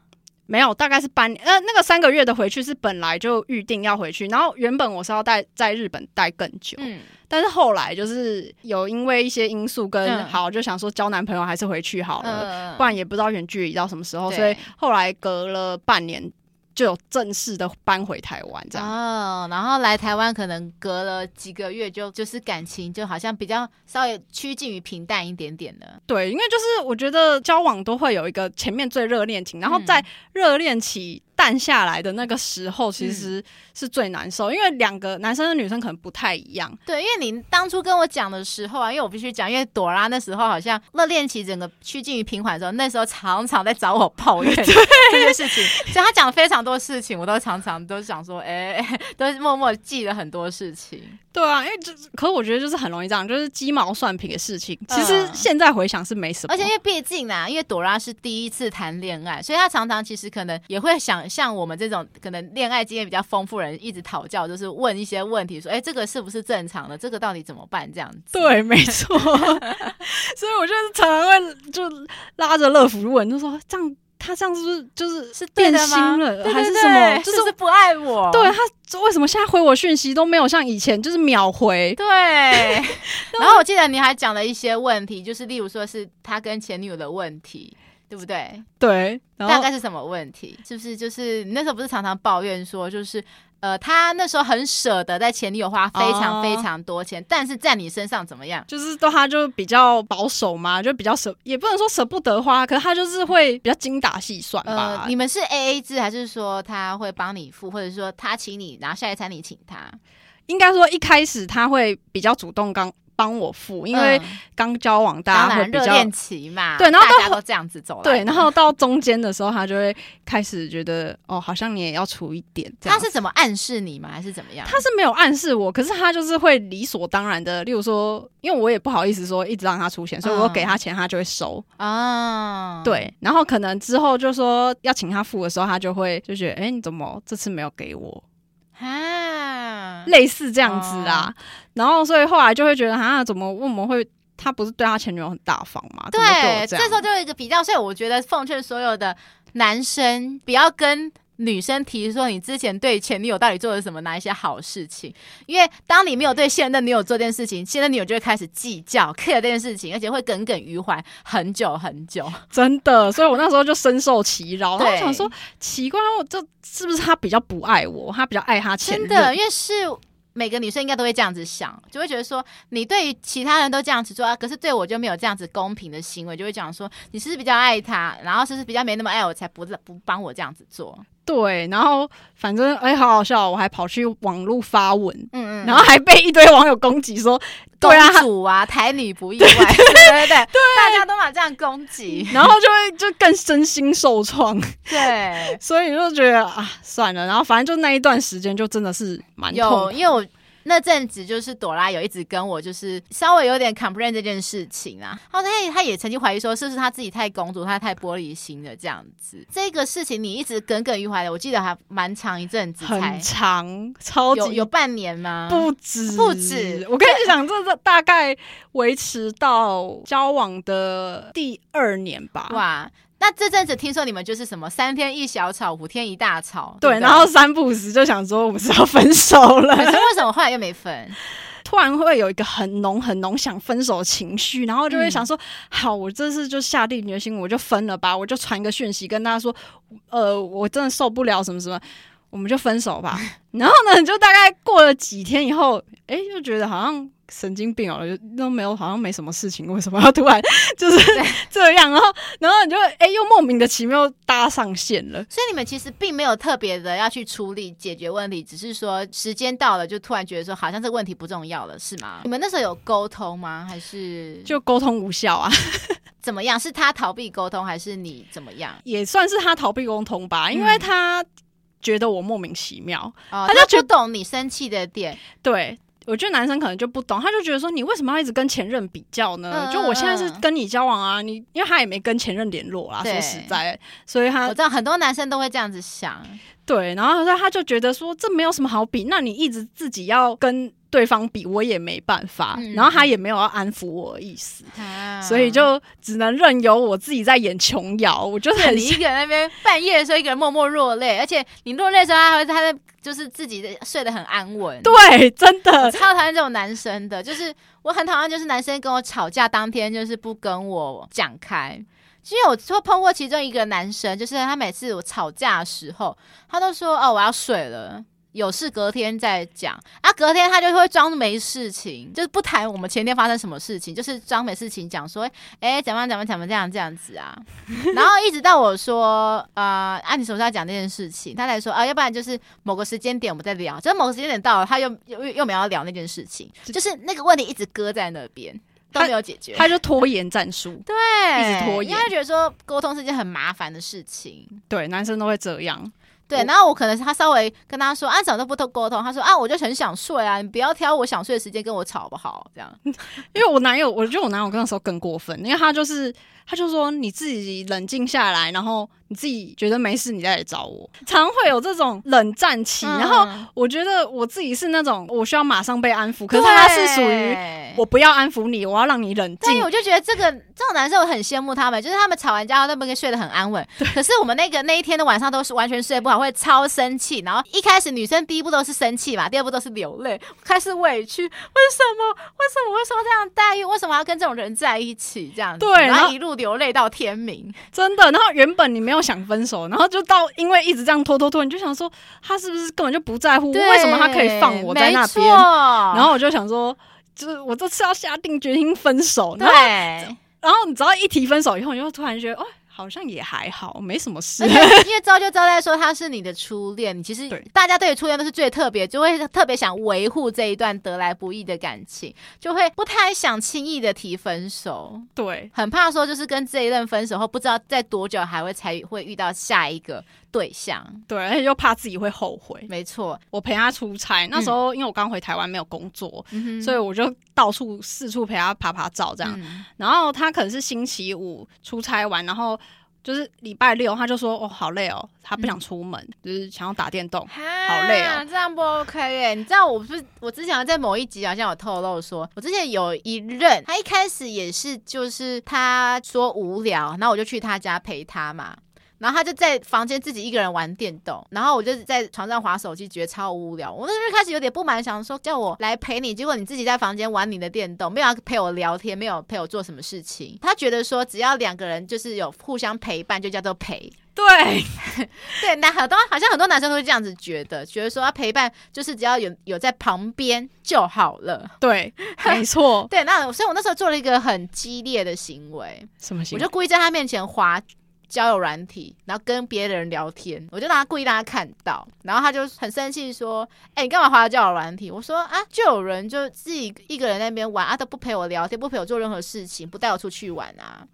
没有，大概是半年。呃，那个三个月的回去是本来就预定要回去，然后原本我是要待在日本待更久，嗯，但是后来就是有因为一些因素跟、嗯、好，就想说交男朋友还是回去好了，嗯、不然也不知道远距离到什么时候，所以后来隔了半年。就有正式的搬回台湾这样哦，然后来台湾可能隔了几个月就就是感情就好像比较稍微趋近于平淡一点点的。对，因为就是我觉得交往都会有一个前面最热恋期，然后在热恋期。淡下来的那个时候，其实是最难受，嗯、因为两个男生和女生可能不太一样。对，因为你当初跟我讲的时候啊，因为我必须讲，因为朵拉那时候好像热恋期整个趋近于平缓的时候，那时候常常在找我抱怨 [laughs] 这件事情，所以他讲了非常多事情，我都常常都想说，哎、欸，都默默记了很多事情。对啊，因为就可是我觉得就是很容易这样，就是鸡毛蒜皮的事情。其实现在回想是没什么，而且因为毕竟啊，因为朵拉是第一次谈恋爱，所以她常常其实可能也会想像我们这种可能恋爱经验比较丰富的人，一直讨教，就是问一些问题，说，哎，这个是不是正常的？这个到底怎么办？这样子。对，没错。[laughs] 所以我就是常常会就拉着乐福问，就说这样。他这样子就是是变心了，还是什么？就是，是，是不爱我。对，他为什么现在回我讯息都没有像以前就是秒回？对。[laughs] 然后我记得你还讲了一些问题，就是例如说是他跟前女友的问题，对不对？对。大概是什么问题？是不是就是你那时候不是常常抱怨说就是？呃，他那时候很舍得在前女友花非常非常多钱，哦、但是在你身上怎么样？就是都他就比较保守嘛，就比较舍，也不能说舍不得花，可是他就是会比较精打细算吧。呃，你们是 A A 制，还是说他会帮你付，或者说他请你，然后下一餐你请他？应该说一开始他会比较主动刚。帮我付，因为刚交往，大家会比较热恋期嘛，对，然后大家都这样子走了，对，然后到中间的时候，他就会开始觉得，哦，好像你也要出一点。他是怎么暗示你吗？还是怎么样？他是没有暗示我，可是他就是会理所当然的，例如说，因为我也不好意思说一直让他出钱，所以我给他钱，他就会收啊。对，然后可能之后就说要请他付的时候，他就会就觉得，哎，你怎么这次没有给我？啊，类似这样子啊，哦、然后所以后来就会觉得，啊，怎么我们会他不是对他前女友很大方吗？对，这，这时候就有一个比较，所以我觉得奉劝所有的男生不要跟女生提说你之前对前女友到底做了什么哪一些好事情？因为当你没有对现任的女友做这件事情，现任女友就会开始计较 care 这件事情，而且会耿耿于怀很久很久。真的，所以我那时候就深受其扰。然后我想说奇怪，我这是不是他比较不爱我？他比较爱他前任？真的，因为是。每个女生应该都会这样子想，就会觉得说，你对于其他人都这样子做啊，可是对我就没有这样子公平的行为，就会讲说，你是不是比较爱他，然后是不是比较没那么爱我，才不不帮我这样子做。对，然后反正哎，好好笑，我还跑去网络发文，嗯嗯，然后还被一堆网友攻击说，对啊，公主啊，[laughs] 台女不意外，对对对 [laughs] 对，对大家都把这样攻击，[laughs] 然后就会就更身心受创，对，所以就觉得啊，算了，然后反正就那一段时间就真的是蛮痛，因为我。那阵子就是朵拉有一直跟我，就是稍微有点 complain 这件事情啊。然后他他也曾经怀疑说，是不是他自己太公主，他太玻璃心了这样子。这个事情你一直耿耿于怀的，我记得还蛮长一阵子，很长，超级有有半年吗？不止不止。我跟你讲，这这大概维持到交往的第二年吧。哇。那这阵子听说你们就是什么三天一小吵，五天一大吵，对，对，然后三不五时就想说我们是要分手了。可是为什么后来又没分？突然会有一个很浓很浓想分手的情绪，然后就会想说，嗯、好，我这次就下定决心，我就分了吧，我就传个讯息跟他说，呃，我真的受不了什么什么，我们就分手吧。[laughs] 然后呢，就大概过了几天以后，哎，又觉得好像。神经病哦，都没有，好像没什么事情，为什么要突然就是 [laughs] 这样？然后，然后你就哎，又莫名的奇妙搭上线了。所以你们其实并没有特别的要去处理解决问题，只是说时间到了，就突然觉得说好像这个问题不重要了，是吗？你们那时候有沟通吗？还是就沟通无效啊？怎么样？是他逃避沟通，还是你怎么样？也算是他逃避沟通吧，因为他觉得我莫名其妙，嗯、他就不懂你生气的点，对。我觉得男生可能就不懂，他就觉得说，你为什么要一直跟前任比较呢？嗯、就我现在是跟你交往啊，你因为他也没跟前任联络啦，对说实在，所以他我知道很多男生都会这样子想，对，然后他他就觉得说，这没有什么好比，那你一直自己要跟对方比，我也没办法，嗯、然后他也没有要安抚我的意思，啊、所以就只能任由我自己在演琼瑶。我就是很你一个人那边半夜的时候，一个人默默落泪，而且你落泪的时候，他会他在。就是自己的睡得很安稳，[laughs] 对，真的超讨厌这种男生的。就是我很讨厌，就是男生跟我吵架当天就是不跟我讲开。其实我就碰过其中一个男生，就是他每次我吵架的时候，他都说：“哦，我要睡了。”有事隔天再讲。啊，隔天他就会装没事情，就是不谈我们前天发生什么事情，就是装没事情讲说，哎、欸，怎么怎么怎么这样这样子啊，[laughs] 然后一直到我说，呃，啊，你什么时候讲这件事情，他才说啊，要不然就是某个时间点我们再聊，就是某个时间点到了，他又又又没有要聊那件事情，就是那个问题一直搁在那边都没有解决，他就拖延战术，对，一直拖延，因为他觉得说沟通是件很麻烦的事情，对，男生都会这样。对，然后我可能他稍微跟他说，啊，怎么都不都沟通？他说啊，我就很想睡啊，你不要挑我想睡的时间跟我吵不好？这样，[laughs] 因为我男友，我觉得我男友那时候更过分，因为他就是，他就说你自己冷静下来，然后。你自己觉得没事，你再来找我。常会有这种冷战期，嗯、然后我觉得我自己是那种我需要马上被安抚，可是他是属于我不要安抚你，我要让你冷静。所以我就觉得这个这种男生我很羡慕他们，就是他们吵完架都可以睡得很安稳。对可是我们那个那一天的晚上都是完全睡不好，会超生气。然后一开始女生第一步都是生气嘛，第二步都是流泪，开始委屈。为什么？为什么会受这样待遇？为什么要跟这种人在一起？这样子，对，然后一路流泪到天明。真的。然后原本你没有。想分手，然后就到因为一直这样拖拖拖，你就想说他是不是根本就不在乎？为什么他可以放我在那边？然后我就想说，就是我这次要下定决心分手。对，然后你只要一提分手以后，你就突然觉得哦。好像也还好，没什么事。[laughs] 因为招就招在说他是你的初恋，你其实大家对于初恋都是最特别，就会特别想维护这一段得来不易的感情，就会不太想轻易的提分手。对，很怕说就是跟这一任分手后，不知道在多久还会才会遇到下一个对象。对，而且又怕自己会后悔。没错，我陪他出差，那时候因为我刚回台湾没有工作，嗯、所以我就到处四处陪他拍拍照这样。嗯、然后他可能是星期五出差完，然后。就是礼拜六，他就说：“哦，好累哦，他不想出门，嗯、就是想要打电动，好累哦。”这样不 OK 耶？你知道我不是我之前在某一集好像有透露说，我之前有一任，他一开始也是就是他说无聊，然后我就去他家陪他嘛。然后他就在房间自己一个人玩电动，然后我就在床上划手机，觉得超无聊。我那时候开始有点不满，想说叫我来陪你，结果你自己在房间玩你的电动，没有要陪我聊天，没有陪我做什么事情。他觉得说只要两个人就是有互相陪伴，就叫做陪。对，对，那很多好像很多男生都是这样子觉得，觉得说他陪伴就是只要有有在旁边就好了。对，没错。[laughs] 对，那所以我那时候做了一个很激烈的行为，什么行为？我就故意在他面前滑交友软体，然后跟别人聊天，我就让他故意让他看到，然后他就很生气说：“哎、你干嘛滑交友软体？”我说：“啊，就有人就自己一个人那边玩啊，都不陪我聊天，不陪我做任何事情，不带我出去玩啊。”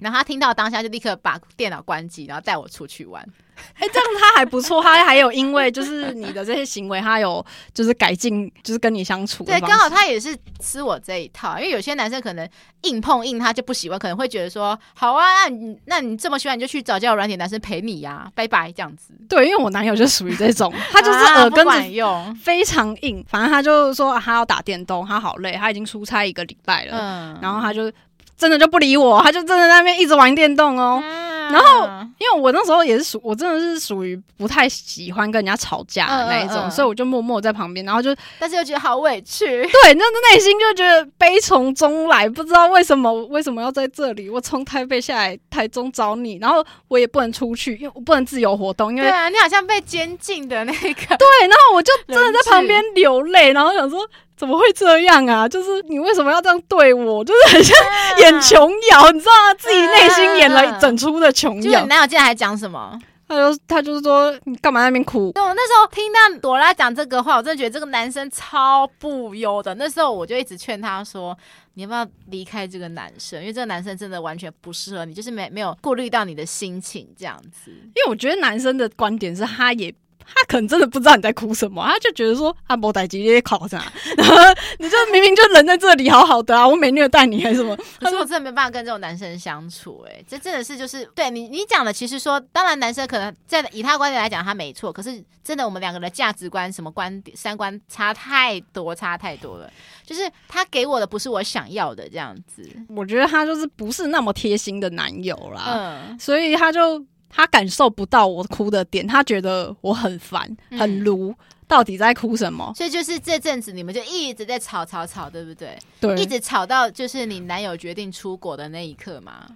然后他听到当下就立刻把电脑关机，然后带我出去玩。[laughs] 哎、欸，这样他还不错，他还有因为就是你的这些行为，他有就是改进，就是跟你相处。对，刚好他也是吃我这一套，因为有些男生可能硬碰硬他就不喜欢，可能会觉得说好啊，那你那你这么喜欢，你就去找交友软体男生陪你呀、啊，拜拜这样子。对，因为我男友就属于这种，他就是耳根子用非常硬，反正他就说他要打电动，他好累，他已经出差一个礼拜了，嗯，然后他就。真的就不理我，他就真的在那边一直玩电动哦。嗯、然后，因为我那时候也是属，我真的是属于不太喜欢跟人家吵架的那一种，嗯嗯嗯、所以我就默默在旁边，然后就，但是又觉得好委屈。对，那内心就觉得悲从中来，不知道为什么为什么要在这里。我从台北下来台中找你，然后我也不能出去，因为我不能自由活动。因为对啊，你好像被监禁的那个。对，然后我就真的在旁边流泪，然后想说。怎么会这样啊？就是你为什么要这样对我？就是很像演琼瑶，你知道吗？自己内心演了一整出的琼瑶。就你男友竟然还讲什么？他就他就是说你干嘛在那边哭？对，我那时候听到朵拉讲这个话，我真的觉得这个男生超不优的。那时候我就一直劝他说：“你要不要离开这个男生？因为这个男生真的完全不适合你，就是没没有顾虑到你的心情这样子。”因为我觉得男生的观点是他也。他可能真的不知道你在哭什么，他就觉得说啊，莫代基你考啥？[laughs] 然后你就明明就人在这里好好的啊，我没虐待你还是什么？可是我真的没办法跟这种男生相处，欸，哎，这真的是就是对你你讲的，其实说当然男生可能在以他观点来讲他没错，可是真的我们两个的价值观什么观点三观差太多差太多了，就是他给我的不是我想要的这样子，我觉得他就是不是那么贴心的男友啦，嗯，所以他就。他感受不到我哭的点，他觉得我很烦、很卢，到底在哭什么？所以就是这阵子你们就一直在吵吵吵，对不对？对，一直吵到就是你男友决定出国的那一刻嘛，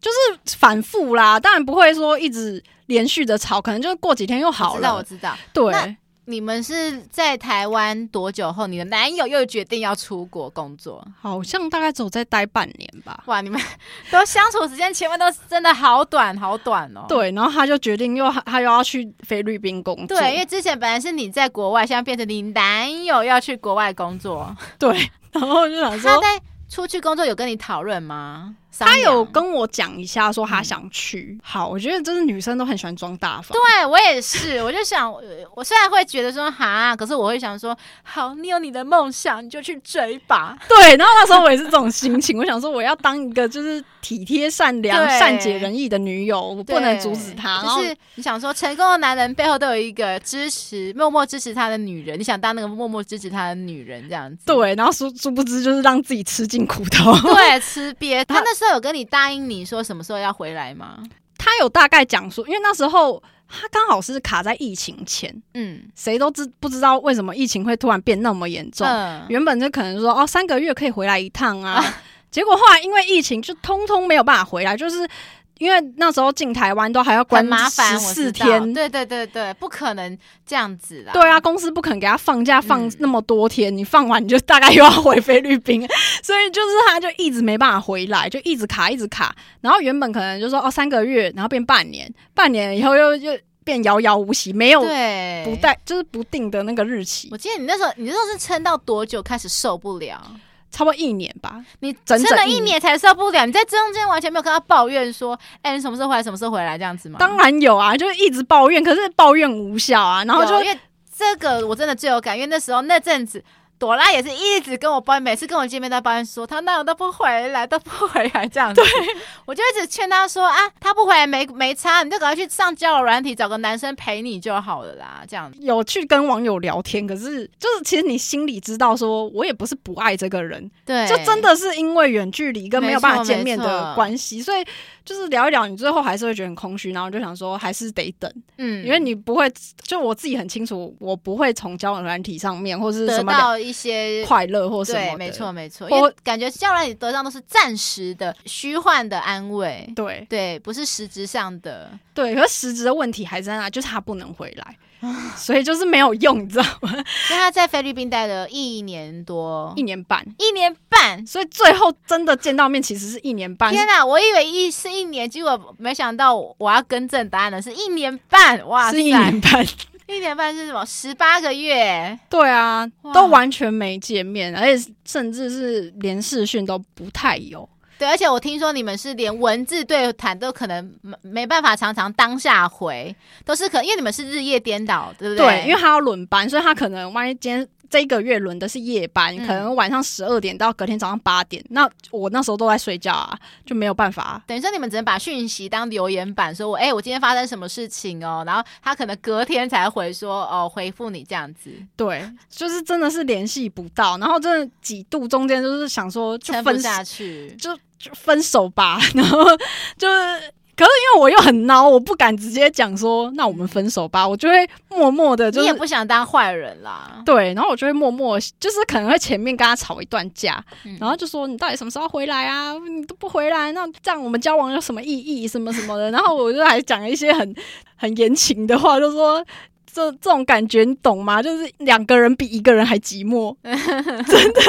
就是反复啦。当然不会说一直连续的吵，可能就是过几天又好了。我知道，我知道。对。你们是在台湾多久后，你的男友又决定要出国工作？好像大概只有再待半年吧。哇，你们都相处时间前面都真的好短好短哦。对，然后他就决定又他又要去菲律宾工作。对，因为之前本来是你在国外，现在变成你男友要去国外工作。[laughs] 对，然后就想说他在出去工作有跟你讨论吗？他有跟我讲一下，说他想去。嗯、好，我觉得真的女生都很喜欢装大方。对我也是，[laughs] 我就想，我虽然会觉得说哈，可是我会想说，好，你有你的梦想，你就去追吧。[laughs] 对，然后那时候我也是这种心情，我想说，我要当一个就是体贴、善良、善解人意的女友，我不能阻止他。就是你想说，成功的男人背后都有一个支持、默默支持他的女人，你想当那个默默支持他的女人这样子。对，然后殊殊不知就是让自己吃尽苦头。对，吃瘪。[laughs] 他那时候。有跟你答应你说什么时候要回来吗？他有大概讲说，因为那时候他刚好是卡在疫情前，嗯，谁都知不知道为什么疫情会突然变那么严重？嗯，原本就可能说哦，三个月可以回来一趟啊，啊 [laughs] 结果后来因为疫情就通通没有办法回来，就是。因为那时候进台湾都还要关十四天，对对对对，不可能这样子啦。对啊，公司不肯给他放假放那么多天，嗯、你放完你就大概又要回菲律宾，[laughs] 所以就是他就一直没办法回来，就一直卡一直卡。然后原本可能就说哦三个月，然后变半年，半年以后又又变遥遥无期，没有不带就是不定的那个日期。我记得你那时候你那时候是撑到多久开始受不了？差不多一年吧，你整整一年才受不了。你在中间完全没有跟他抱怨说：“哎、欸，你什么时候回来？什么时候回来？”这样子吗？当然有啊，就是一直抱怨，可是抱怨无效啊。然后就因为这个我真的最有感，因为那时候那阵子朵拉也是一直跟我抱怨，每次跟我见面都抱怨说他那样都不回来，都不回来这样子。对，我就一直劝他说啊，他不回来没没差，你就赶快去上交友软体，找个男生陪你就好了啦。这样有去跟网友聊天，可是就是其实你心里知道，说我也不是不爱这个人，对，就真的是因为远距离跟没有办法见面的关系，所以就是聊一聊，你最后还是会觉得很空虚，然后就想说还是得等，嗯，因为你不会，就我自己很清楚，我不会从交往软体上面或是什么得到一些快乐或什么，对，没错没错，因为感觉交往软体得到都是暂时的、虚幻的安慰，对。对，不是实质上的，对，可是实质的问题还在那，就是他不能回来。[laughs] 所以就是没有用，你知道吗？所以他在菲律宾待了一年多，一年半，一年半。所以最后真的见到面，其实是一年半。天哪，我以为一是一年，结果没想到我要更正答案的是一年半。哇塞，是一年半，一年半是什么？十八个月？对啊，都完全没见面，而且甚至是连视讯都不太有。对，而且我听说你们是连文字对谈都可能没没办法常常当下回，都是可因为你们是日夜颠倒，对不对？对，因为他要轮班，所以他可能万一今天这一个月轮的是夜班，嗯、可能晚上十二点到隔天早上八点，那我那时候都在睡觉啊，就没有办法。等于说你们只能把讯息当留言板，说我哎，我今天发生什么事情哦，然后他可能隔天才回说哦，回复你这样子。对，就是真的是联系不到，然后真的几度中间就是想说就分下去，就。就分手吧，[laughs] 然后就是，可是因为我又很孬，我不敢直接讲说，那我们分手吧，我就会默默的，就是，你也不想当坏人啦，对，然后我就会默默，就是可能会前面跟他吵一段架，嗯、然后就说你到底什么时候回来啊？你都不回来，那这样我们交往有什么意义？什么什么的，然后我就还讲一些很很言情的话，就说。这这种感觉你懂吗？就是两个人比一个人还寂寞，[laughs] 真的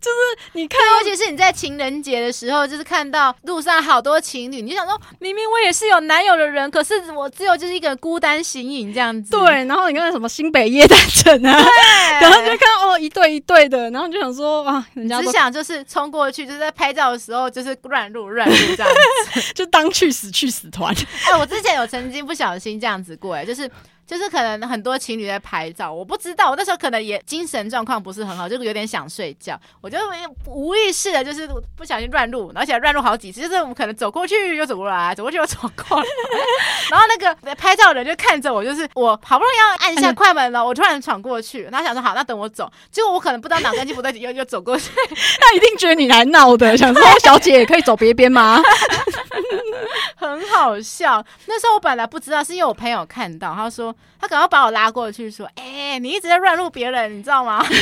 就是你看，尤其是你在情人节的时候，就是看到路上好多情侣，你就想说，明明我也是有男友的人，可是我只有就是一个孤单形影这样子。对，然后你看什么新北夜诞城啊，[laughs] 然后就看哦一对一对的，然后就想说啊，人家只想就是冲过去，就是在拍照的时候就是乱入乱入这样子，[laughs] 就当去死去死团。哎，我之前有曾经不小心这样子过，哎，就是。就是可能很多情侣在拍照，我不知道，我那时候可能也精神状况不是很好，就有点想睡觉，我就无意识的，就是不小心乱入，而且乱入好几次，就是我们可能走过去又走过来，走过去又走过来，[laughs] 然后那个拍照的人就看着我，就是我好不容易要按下快门了，我突然闯过去，然后想说好，那等我走，结果我可能不知道哪根筋不对，又又走过去，他一定觉得你来闹的，想说小姐可以走别边吗？[laughs] 很好笑。那时候我本来不知道，是因为我朋友看到，他说。他赶快把我拉过去说：“哎、欸，你一直在乱入别人，你知道吗？” [laughs]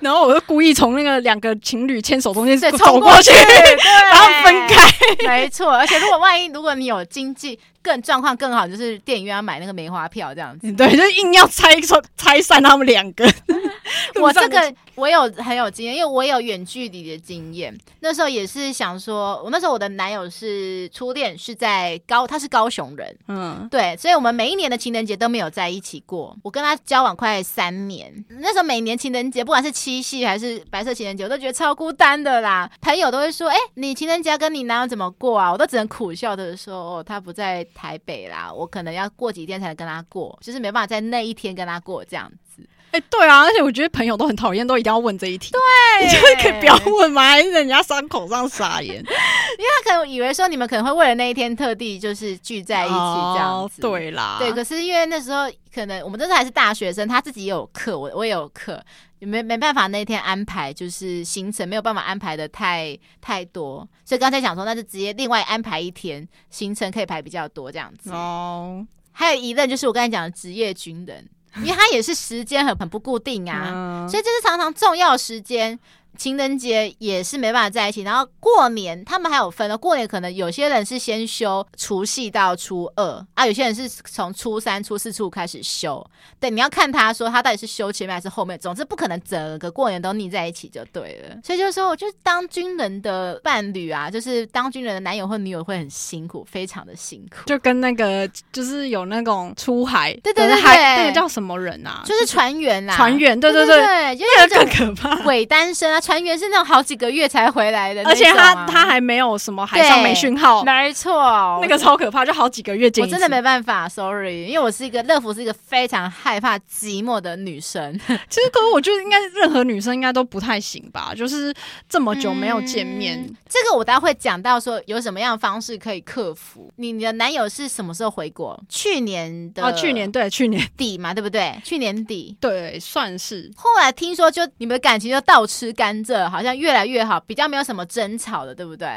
然后我就故意从那个两个情侣牵手中间走过去，[laughs] 然后分开。没错，而且如果万一如果你有经济更状况更好，就是电影院要买那个梅花票这样子。对，就硬要拆拆散他们两个。[laughs] 我这个我有很有经验，因为我有远距离的经验。那时候也是想说，我那时候我的男友是初恋，是在高，他是高雄人。嗯，对，所以我们每一年的情人节都没有在一起过。我跟他交往快三年，那时候每年情人节，不管是七夕还是白色情人节，我都觉得超孤单的啦。朋友都会说：“哎、欸，你情人节跟你男友怎么过啊？”我都只能苦笑的说：“哦，他不在台北啦，我可能要过几天才能跟他过，就是没办法在那一天跟他过这样子。”哎、欸，对啊，而且我觉得朋友都很讨厌，都一定要问这一题。对，你就是可以不要问吗？还是人家伤口上撒盐？[laughs] 因为他可能以为说你们可能会为了那一天特地就是聚在一起这样子。哦、对啦，对。可是因为那时候可能我们都是还是大学生，他自己也有课，我我也有课，没没办法那天安排就是行程，没有办法安排的太太多，所以刚才想说那就直接另外安排一天行程可以排比较多这样子。哦，还有一任就是我刚才讲的职业军人。因为他也是时间很很不固定啊，[laughs] 嗯、所以这是常常重要时间。情人节也是没办法在一起，然后过年他们还有分了。过年可能有些人是先休除夕到初二啊，有些人是从初三、初四、初五开始休。对，你要看他说他到底是休前面还是后面。总之不可能整个过年都腻在一起就对了。所以就是说，我就当军人的伴侣啊，就是当军人的男友或女友会很辛苦，非常的辛苦。就跟那个就是有那种出海，对对对，对，那个叫什么人啊？就是船员啊，船员，对对对，对，对，对，对，就是更可怕，伪单身啊。船员是那种好几个月才回来的，而且他他还没有什么海上没讯号，没错，那个超可怕，就好几个月见。我真的没办法，sorry，因为我是一个乐福是一个非常害怕寂寞的女生。[laughs] 其实，可是我觉得应该任何女生应该都不太行吧，就是这么久没有见面。嗯、这个我待会讲到说有什么样的方式可以克服。你你的男友是什么时候回国？去年的哦，去年对，去年底嘛，对不对？去年底对，算是。后来听说就你们的感情就倒吃甘蔗，好像越来越好，比较没有什么争吵的，对不对？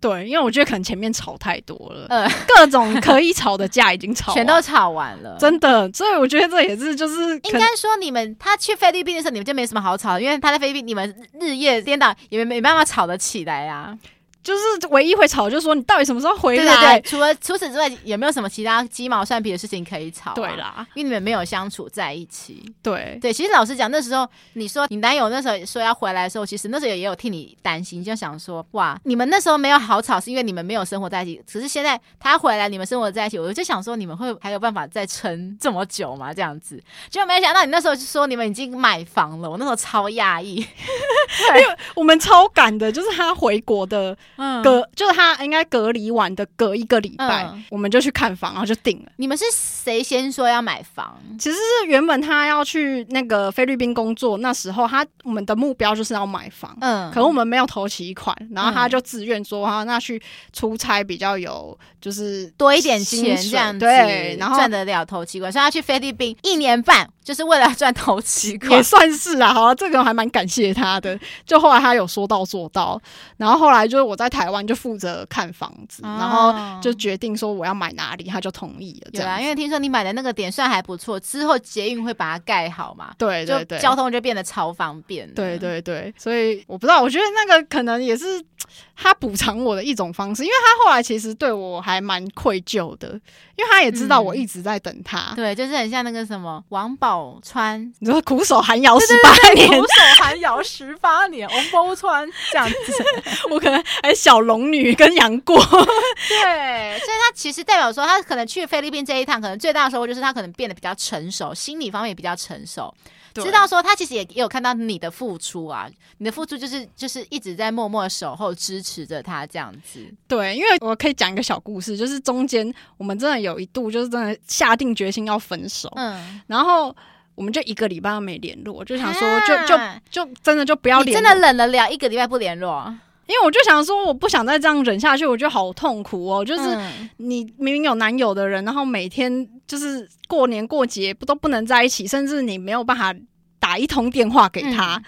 对，因为我觉得可能前面吵太多了，呃，各种可以吵的架已经吵全都吵完了，真的。所以我觉得这也是就是应该说，你们他去菲律宾的时候，你们就没什么好吵，因为他在菲律宾，你们日夜颠倒，也没没办法吵得起来呀、啊。就是唯一会吵，就是说你到底什么时候回来？对对对，除了除此之外，也没有什么其他鸡毛蒜皮的事情可以吵、啊？对啦，因为你们没有相处在一起。对对，其实老实讲，那时候你说你男友那时候说要回来的时候，其实那时候也有替你担心，就想说哇，你们那时候没有好吵，是因为你们没有生活在一起。可是现在他回来，你们生活在一起，我就想说你们会还有办法再撑这么久吗？这样子，就没想到你那时候就说你们已经买房了，我那时候超讶异，[laughs] [laughs] 因为我们超赶的，就是他回国的哥、嗯、就。他应该隔离完的隔一个礼拜，嗯，我们就去看房，然后就定了。你们是谁先说要买房？其实是原本他要去那个菲律宾工作，那时候他我们的目标就是要买房。嗯，可我们没有投期款，然后他就自愿说哈，那去出差比较有就是多一点钱这样子，对，然后赚得了头期款，所以他去菲律宾一年半就是为了赚头期款，也算是啊。好，这个还蛮感谢他的。就后来他有说到做到，然后后来就是我在台湾就负责看房子，然后就决定说我要买哪里，他就同意了。对啊，因为听说你买的那个点算还不错，之后捷运会把它盖好嘛？对对对，交通就变得超方便。对对对，所以我不知道，我觉得那个可能也是他补偿我的一种方式，因为他后来其实对我还蛮愧疚的，因为他也知道我一直在等他。嗯、对，就是很像那个什么王宝钏，你说苦守寒窑十八年，苦守寒窑十八年，王宝钏这样子，[laughs] 我可能还小龙女跟杨。过。对，所以他其实代表说，他可能去菲律宾这一趟，可能最大的收获就是他可能变得比较成熟，心理方面也比较成熟，知道说他其实也也有看到你的付出啊，你的付出就是就是一直在默默守候支持着他这样子。对，因为我可以讲一个小故事，就是中间我们真的有一度就是真的下定决心要分手，嗯，然后我们就一个礼拜都没联络，就想说就就就真的就不要联，真的忍得了一个礼拜不联络。因为我就想说，我不想再这样忍下去，我觉得好痛苦哦。就是你明明有男友的人，然后每天就是过年过节不都不能在一起，甚至你没有办法打一通电话给他。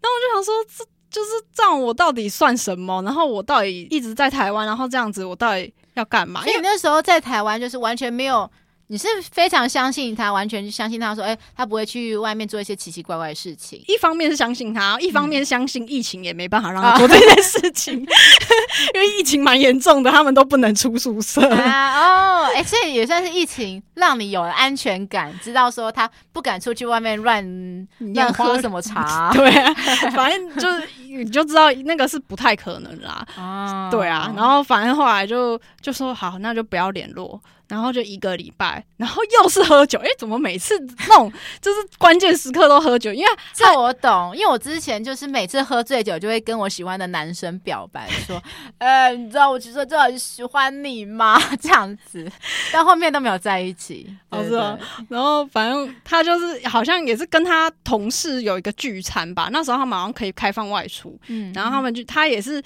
那、嗯、我就想说，这就是这样，我到底算什么？然后我到底一直在台湾，然后这样子，我到底要干嘛？因为你那时候在台湾，就是完全没有。你是非常相信他，完全相信他说，哎、欸，他不会去外面做一些奇奇怪怪的事情。一方面是相信他，一方面是相信疫情也没办法让他做这件事情，嗯、[laughs] 因为疫情蛮严重的，他们都不能出宿舍。啊、哦，哎、欸，所以也算是疫情让你有了安全感，知道说他不敢出去外面乱乱喝什么茶。[laughs] 对啊，反正就是你就知道那个是不太可能啦。啊，对啊，然后反正后来就就说好，那就不要联络。然后就一个礼拜，然后又是喝酒，哎，怎么每次那种 [laughs] 就是关键时刻都喝酒？因为这我懂，因为我之前就是每次喝醉酒就会跟我喜欢的男生表白，说，[laughs] 呃，你知道我其实就很喜欢你吗？[laughs] 这样子，但后面都没有在一起，是啊。然后反正他就是好像也是跟他同事有一个聚餐吧，那时候他马上可以开放外出，嗯，然后他们就他也是。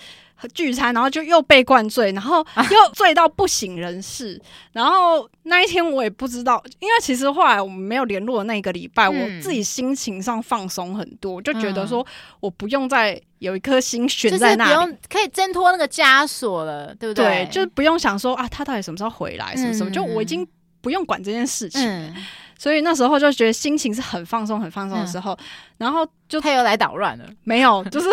聚餐，然后就又被灌醉，然后 [laughs] 又醉到不省人事。啊、然后那一天我也不知道，因为其实后来我们没有联络的那个礼拜，嗯、我自己心情上放松很多，就觉得说我不用再有一颗心悬在那里，就是、不用可以挣脱那个枷锁了，对不对？对，就是不用想说啊，他到底什么时候回来，什么什么，嗯、就我已经不用管这件事情。嗯、所以那时候就觉得心情是很放松、很放松的时候。嗯、然后就他又来捣乱了，没有，就是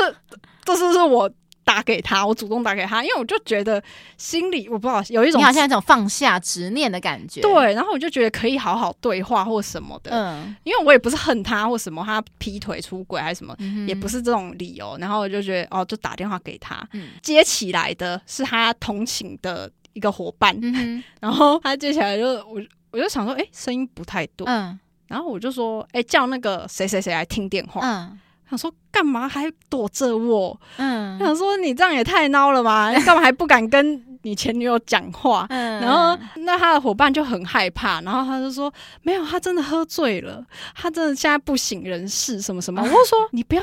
这是是我。打给他，我主动打给他，因为我就觉得心里我不知道有一种你好像一种放下执念的感觉。对，然后我就觉得可以好好对话或什么的。嗯，因为我也不是恨他或什么，他劈腿出轨还是什么，嗯、也不是这种理由。然后我就觉得哦，就打电话给他，嗯、接起来的是他同寝的一个伙伴。嗯、[laughs] 然后他接起来就我我就想说，哎、欸，声音不太对。嗯，然后我就说，哎、欸，叫那个谁谁谁来听电话。嗯。想说干嘛还躲着我？嗯，想说你这样也太孬了吧？你 [laughs] 干嘛还不敢跟你前女友讲话？嗯，然后那他的伙伴就很害怕，然后他就说没有，他真的喝醉了，他真的现在不省人事，什么什么。[laughs] 我就说你不要。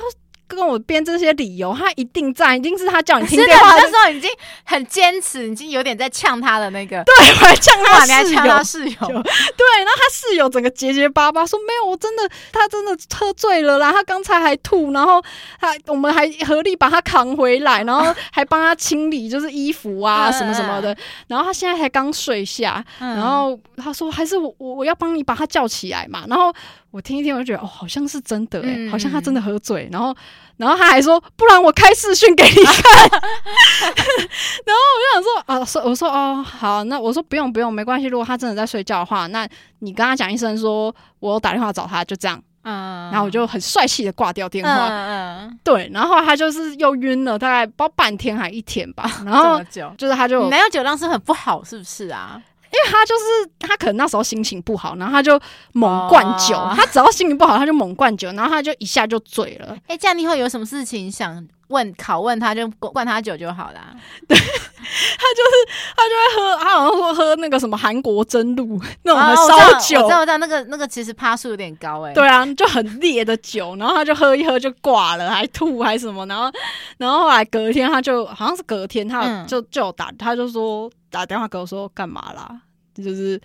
跟我编这些理由，他一定在，一定是他叫你听电话。[laughs] 那时候已经很坚持，已经有点在呛他的那个。对，我还呛他 [laughs] 室友。[laughs] 对，然后他室友整个结结巴巴说：“没有，我真的，他真的喝醉了啦，他刚才还吐，然后他我们还合力把他扛回来，然后还帮他清理就是衣服啊什么什么的。然后他现在才刚睡下，然后他说还是我我要帮你把他叫起来嘛。然后我听一听，我就觉得哦，好像是真的哎，好像他真的喝醉，然后。”然后他还说，不然我开视讯给你看。[laughs] 然后我就想说，啊，说我说哦，好，那我说不用不用，没关系。如果他真的在睡觉的话，那你跟他讲一声，说我打电话找他，就这样。嗯。然后我就很帅气的挂掉电话。嗯嗯。对，然后他就是又晕了，大概不知道半天还一天吧。[laughs] 然后就是他就没有酒量是很不好，是不是啊？因为他就是他可能那时候心情不好，然后他就猛灌酒。Oh. 他只要心情不好，他就猛灌酒，然后他就一下就醉了。哎、欸，这样你以后有什么事情想问、拷问他，就灌他酒就好啦。[laughs] 对，他就是他就会喝，他好像说喝那个什么韩国真露 [laughs] 那种烧酒。我知道，我知道那个那个其实趴数有点高哎、欸。对啊，就很烈的酒，然后他就喝一喝就挂了，还吐还什么，然后然后后来隔天他就好像是隔天他就、嗯、就有打，他就说。打电话给我说干嘛啦？就是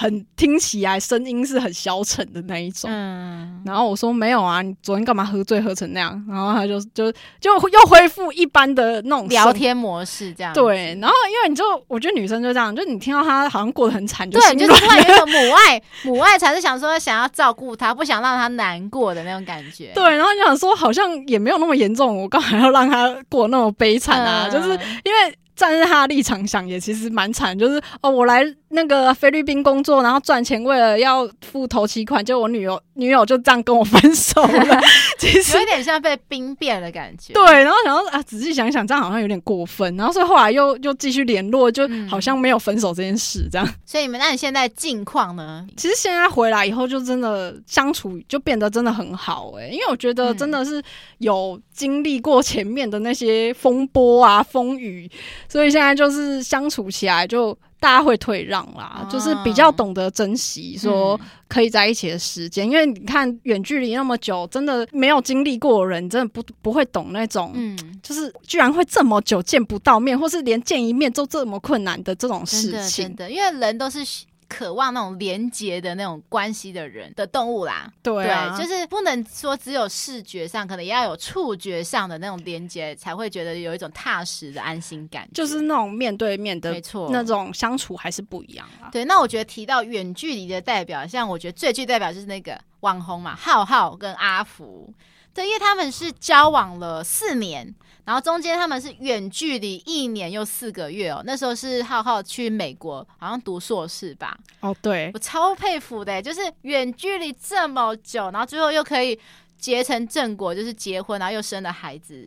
很听起来声音是很消沉的那一种。嗯，然后我说没有啊，你昨天干嘛喝醉喝成那样？然后他就就就又恢复一般的那种聊天模式，这样。对，然后因为你就我觉得女生就这样，就你听到她好像过得很惨，就对，就是突然有一种母爱，[laughs] 母爱才是想说想要照顾她，不想让她难过的那种感觉。对，然后你想说好像也没有那么严重，我干嘛要让她过那么悲惨啊？嗯、就是因为。站在他的立场想，也其实蛮惨，就是哦，我来那个菲律宾工作，然后赚钱，为了要付头期款，就我女友女友就这样跟我分手了，[laughs] 其实有点像被兵变的感觉。对，然后然后啊，仔细想想，这样好像有点过分，然后所以后来又又继续联络，就好像没有分手这件事这样。嗯、所以你们那你现在近况呢？其实现在回来以后，就真的相处就变得真的很好哎、欸，因为我觉得真的是有经历过前面的那些风波啊风雨。所以现在就是相处起来，就大家会退让啦，哦、就是比较懂得珍惜说可以在一起的时间。嗯、因为你看远距离那么久，真的没有经历过的人，真的不不会懂那种，嗯，就是居然会这么久见不到面，或是连见一面都这么困难的这种事情。真的，因为人都是。渴望那种连接的那种关系的人的动物啦，对啊，对，就是不能说只有视觉上，可能也要有触觉上的那种连接，才会觉得有一种踏实的安心感。就是那种面对面的，没错，那种相处还是不一样啊。对，那我觉得提到远距离的代表，像我觉得最具代表就是那个网红嘛，浩浩跟阿福，对，因为他们是交往了四年。然后中间他们是远距离一年又四个月哦，那时候是浩浩去美国，好像读硕士吧。哦，对，我超佩服的，就是远距离这么久，然后最后又可以结成正果，就是结婚，然后又生了孩子。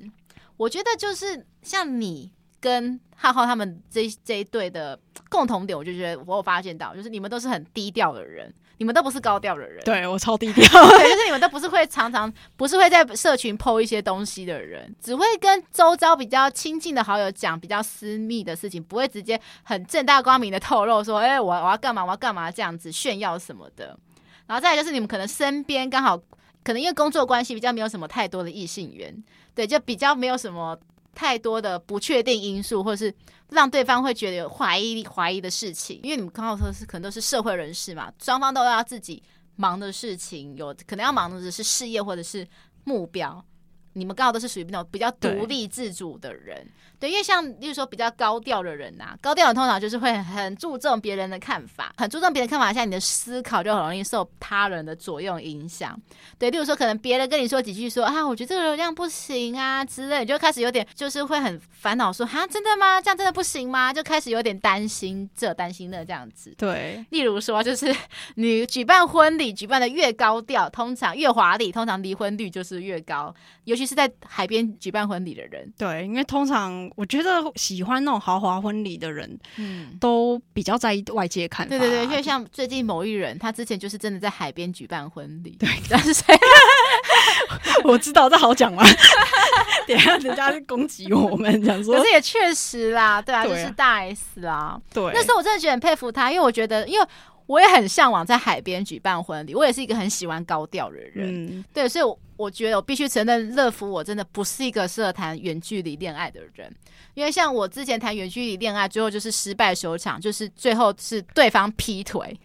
我觉得就是像你跟浩浩他们这这一对的共同点，我就觉得我有发现到，就是你们都是很低调的人。你们都不是高调的人，对，我超低调。[laughs] 对，就是你们都不是会常常不是会在社群 po 一些东西的人，只会跟周遭比较亲近的好友讲比较私密的事情，不会直接很正大光明的透露说，哎、欸，我我要干嘛，我要干嘛这样子炫耀什么的。然后再来就是你们可能身边刚好可能因为工作关系比较没有什么太多的异性缘，对，就比较没有什么。太多的不确定因素，或者是让对方会觉得有怀疑怀疑的事情，因为你们刚好说是可能都是社会人士嘛，双方都要自己忙的事情，有可能要忙的是事业或者是目标。你们刚好都是属于那种比较独立自主的人，对，对，因为像例如说比较高调的人呐、啊，高调的通常就是会很注重别人的看法，很注重别人看法下，你的思考就很容易受他人的左右影响。对，例如说可能别人跟你说几句说啊，我觉得这个流量不行啊之类，你就开始有点就是会很烦恼，说啊，真的吗？这样真的不行吗？就开始有点担心这担心那这样子。对，例如说就是你举办婚礼举办的越高调，通常越华丽，通常离婚率就是越高，尤其。其是在海边举办婚礼的人。对，因为通常我觉得喜欢那种豪华婚礼的人，嗯，都比较在意外界看法。对对对，因为像最近某一人，他之前就是真的在海边举办婚礼。对，但是谁？[laughs] 我知道这好讲吗？[laughs] 等下人家攻击我们，讲说，可是也确实啦，对啊，对啊就是大 S 啊。对，那时候我真的觉得很佩服他，因为我觉得，因为我也很向往在海边举办婚礼，我也是一个很喜欢高调的人。嗯，对，所以我，我觉得我必须承认，乐福我真的不是一个适合谈远距离恋爱的人，因为像我之前谈远距离恋爱，最后就是失败收场，就是最后是对方劈腿。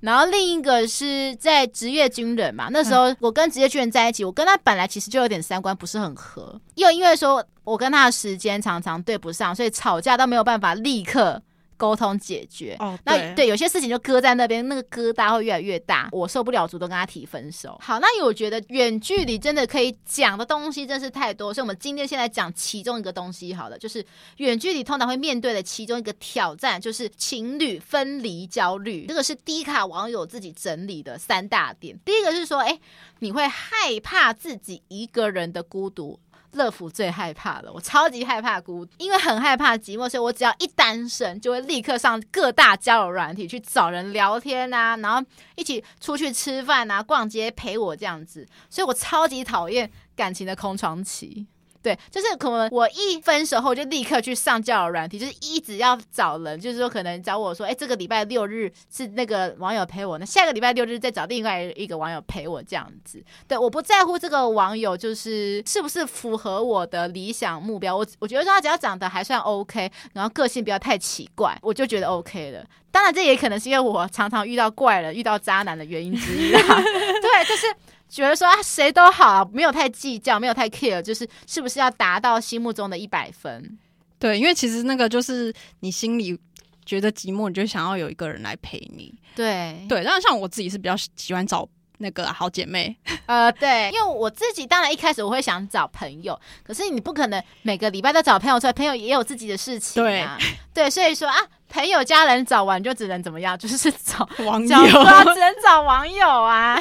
然后另一个是在职业军人嘛，那时候我跟职业军人在一起，我跟他本来其实就有点三观不是很合，又因为说我跟他的时间常常对不上，所以吵架都没有办法立刻。沟通解决哦，那对有些事情就搁在那边，那个疙瘩会越来越大，我受不了，主动跟他提分手。好，那我觉得远距离真的可以讲的东西真是太多，所以我们今天先来讲其中一个东西好了，就是远距离通常会面对的其中一个挑战，就是情侣分离焦虑。这个是低卡网友自己整理的三大点。第一个是说，哎，你会害怕自己一个人的孤独。乐福最害怕了，我超级害怕孤独，因为很害怕寂寞，所以我只要一单身，就会立刻上各大交友软体去找人聊天啊，然后一起出去吃饭啊、逛街陪我这样子，所以我超级讨厌感情的空窗期。对，就是可能我一分手后就立刻去上交友软体，就是一直要找人，就是说可能找我说，哎，这个礼拜六日是那个网友陪我，那下个礼拜六日再找另外一个网友陪我这样子。对，我不在乎这个网友就是是不是符合我的理想目标，我我觉得说他只要长得还算 OK，然后个性不要太奇怪，我就觉得 OK 了。当然，这也可能是因为我常常遇到怪人、遇到渣男的原因之一啦。[laughs] 对，就是。觉得说啊，谁都好啊，没有太计较，没有太 care，就是是不是要达到心目中的一百分？对，因为其实那个就是你心里觉得寂寞，你就想要有一个人来陪你。对对，但是像我自己是比较喜欢找那个好姐妹。[laughs] 呃，对，因为我自己当然一开始我会想找朋友，可是你不可能每个礼拜都找朋友出来，朋友也有自己的事情啊。对，对，所以说啊。朋友、家人找完就只能怎么样？[laughs] 就是找网友，只能找网友啊。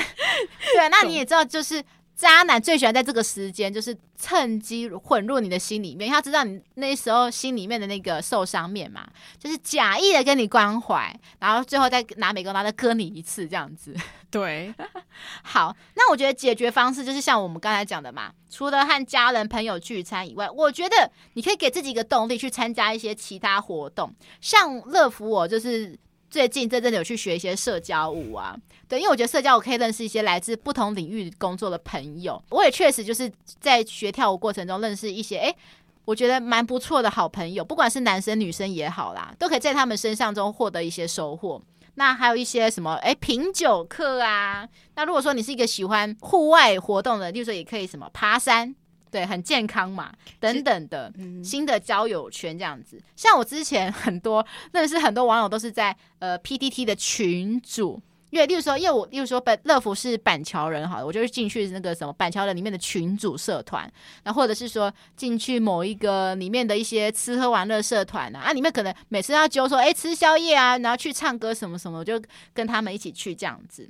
对，那你也知道，就是渣男最喜欢在这个时间，就是趁机混入你的心里面，他知道你那时候心里面的那个受伤面嘛，就是假意的跟你关怀，然后最后再拿美工刀再割你一次，这样子。对，[laughs] 好，那我觉得解决方式就是像我们刚才讲的嘛，除了和家人朋友聚餐以外，我觉得你可以给自己一个动力去参加一些其他活动，像乐福我就是最近这阵子有去学一些社交舞啊，对，因为我觉得社交舞可以认识一些来自不同领域工作的朋友，我也确实就是在学跳舞过程中认识一些，诶，我觉得蛮不错的好朋友，不管是男生女生也好啦，都可以在他们身上中获得一些收获。那还有一些什么？诶，品酒课啊。那如果说你是一个喜欢户外活动的，例如说也可以什么爬山，对，很健康嘛，等等的新的交友圈这样子。像我之前很多认识很多网友都是在呃 PTT 的群组。因为，例如说，因为我，例如说，本乐福是板桥人，好了，我就是进去那个什么板桥人里面的群组社团，然后或者是说进去某一个里面的一些吃喝玩乐社团啊，啊，里面可能每次要揪说，哎，吃宵夜啊，然后去唱歌什么什么，我就跟他们一起去这样子。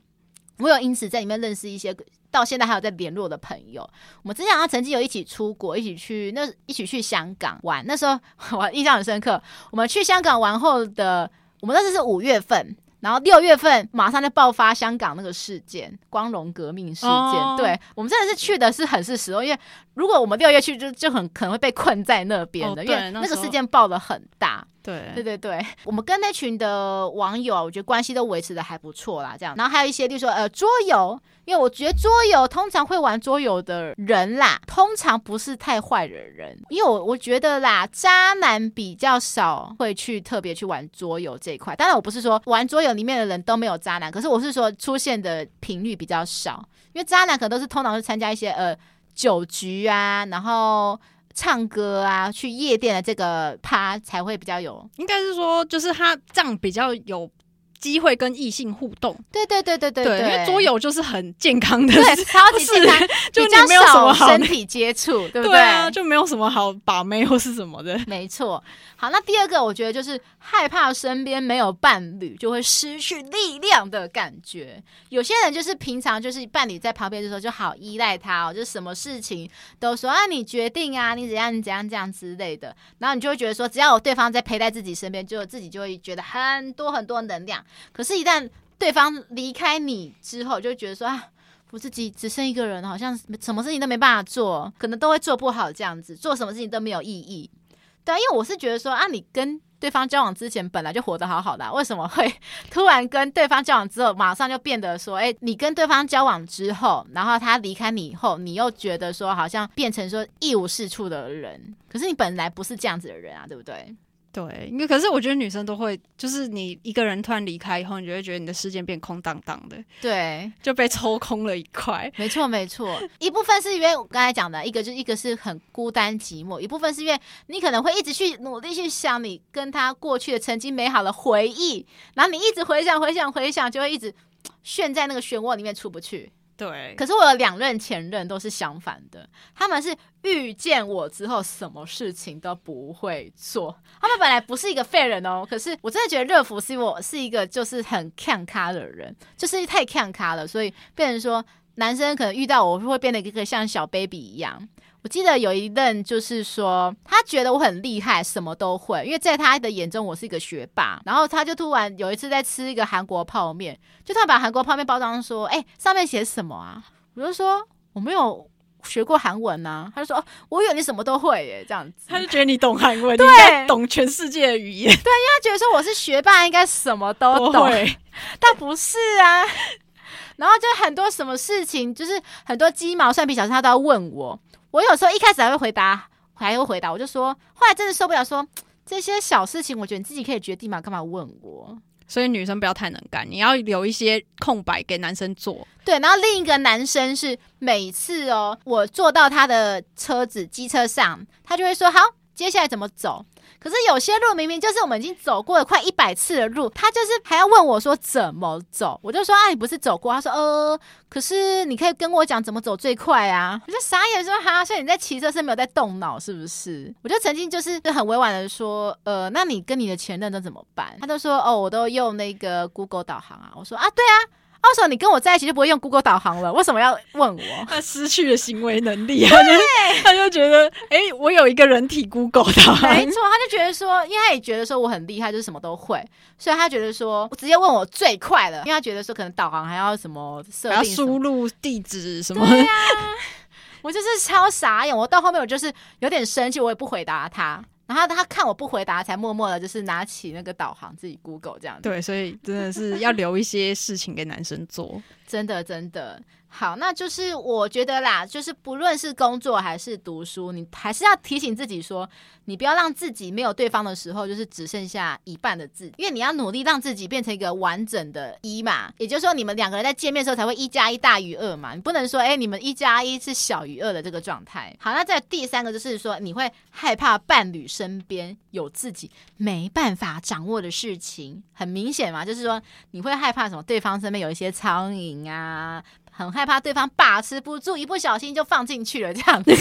我有因此在里面认识一些到现在还有在联络的朋友。我们之前好像曾经有一起出国，一起去那一起去香港玩，那时候 [laughs] 我印象很深刻。我们去香港玩后的，我们那时是五月份。然后六月份马上就爆发香港那个事件，光荣革命事件。Oh. 对，我们真的是去的是很是时候，因为如果我们六月去就就很可能会被困在那边的，oh, 因为那个事件爆的很大。对对对对，[laughs] 我们跟那群的网友啊，我觉得关系都维持得还不错啦。这样，然后还有一些，例如说呃桌游，因为我觉得桌游通常会玩桌游的人啦，通常不是太坏的人，因为我我觉得啦，渣男比较少会去特别去玩桌游这一块。当然，我不是说玩桌游里面的人都没有渣男，可是我是说出现的频率比较少，因为渣男可能都是通常是参加一些呃酒局啊，然后。唱歌啊，去夜店的这个趴才会比较有，应该是说，就是他这样比较有机会跟异性互动。对对对对对对，因为桌游就是很健康的，对，[laughs] 超级健康，就你没有什么好身体接触，[laughs] 对不对？对啊，就没有什么好把妹或是什么的。没错。好，那第二个我觉得就是害怕身边没有伴侣就会失去力量的感觉。有些人就是平常就是伴侣在旁边的时候就好依赖他哦，就什么事情都说啊，你决定啊，你怎样你怎样这样之类的，然后你就会觉得说，只要有对方在陪在自己身边，就自己就会觉得很多很多能量。可是，一旦对方离开你之后，就会觉得说啊，我自己只剩一个人，好像什么事情都没办法做，可能都会做不好这样子，做什么事情都没有意义。对啊，因为我是觉得说啊，你跟对方交往之前本来就活得好好的，为什么会突然跟对方交往之后，马上就变得说，哎，你跟对方交往之后，然后他离开你以后，你又觉得说好像变成说一无是处的人，可是你本来不是这样子的人啊，对不对？对，因为可是我觉得女生都会，就是你一个人突然离开以后，你就会觉得你的世界变空荡荡的，对，就被抽空了一块。没错，没错，一部分是因为我刚才讲的，一个就是一个是很孤单寂寞，一部分是因为你可能会一直去努力去想你跟他过去的曾经美好的回忆，然后你一直回想、回想、回想，就会一直 [tsk] 陷在那个漩涡里面出不去。对，可是我有两任前任都是相反的，他们是遇见我之后什么事情都不会做。他们本来不是一个废人哦，可是我真的觉得热芙是我是一个就是很看咖的人，就是太看咖了，所以变成说男生可能遇到我会变得一个像小 baby 一样。我记得有一任就是说，他觉得我很厉害，什么都会，因为在他的眼中我是一个学霸。然后他就突然有一次在吃一个韩国泡面，就他把韩国泡面包装说：“哎、欸，上面写什么啊？”我就说：“我没有学过韩文呐。”他就说：“哦，我以为你什么都会耶，这样子。”他就觉得你懂韩文，[laughs] 对，懂全世界的语言。对，因为他觉得说我是学霸，应该什么都懂，但不是啊。然后就很多什么事情，就是很多鸡毛蒜皮小事，他都要问我。我有时候一开始还会回答，还会回答，我就说，后来真的受不了说，说这些小事情，我觉得你自己可以决定嘛，干嘛问我？所以女生不要太能干，你要留一些空白给男生做。对，然后另一个男生是每次哦，我坐到他的车子机车上，他就会说好，接下来怎么走？可是有些路明明就是我们已经走过了快一百次的路，他就是还要问我说怎么走，我就说啊，你不是走过？他说呃，可是你可以跟我讲怎么走最快啊？我就傻眼说哈，所以你在骑车是没有在动脑是不是？我就曾经就是就很委婉的说，呃，那你跟你的前任都怎么办？他就说哦，我都用那个 Google 导航啊。我说啊，对啊。到时候你跟我在一起就不会用 Google 导航了，为什么要问我？[laughs] 他失去了行为能力，他就他就觉得，哎、欸，我有一个人体 Google 导航，没错，他就觉得说，因为他也觉得说我很厉害，就是什么都会，所以他觉得说我直接问我最快了，因为他觉得说可能导航还要什么设定，输入地址什么，对呀、啊，我就是超傻眼，我到后面我就是有点生气，我也不回答他。然后他看我不回答，才默默的，就是拿起那个导航自己 Google 这样子。对，所以真的是要留一些事情给男生做，真的真的。好，那就是我觉得啦，就是不论是工作还是读书，你还是要提醒自己说，你不要让自己没有对方的时候，就是只剩下一半的自己，因为你要努力让自己变成一个完整的一嘛。也就是说，你们两个人在见面的时候才会一加一大于二嘛。你不能说，哎，你们一加一是小于二的这个状态。好，那在第三个就是说，你会害怕伴侣身边有自己没办法掌握的事情，很明显嘛，就是说你会害怕什么？对方身边有一些苍蝇啊。很害怕对方把持不住，一不小心就放进去了这样子。[laughs]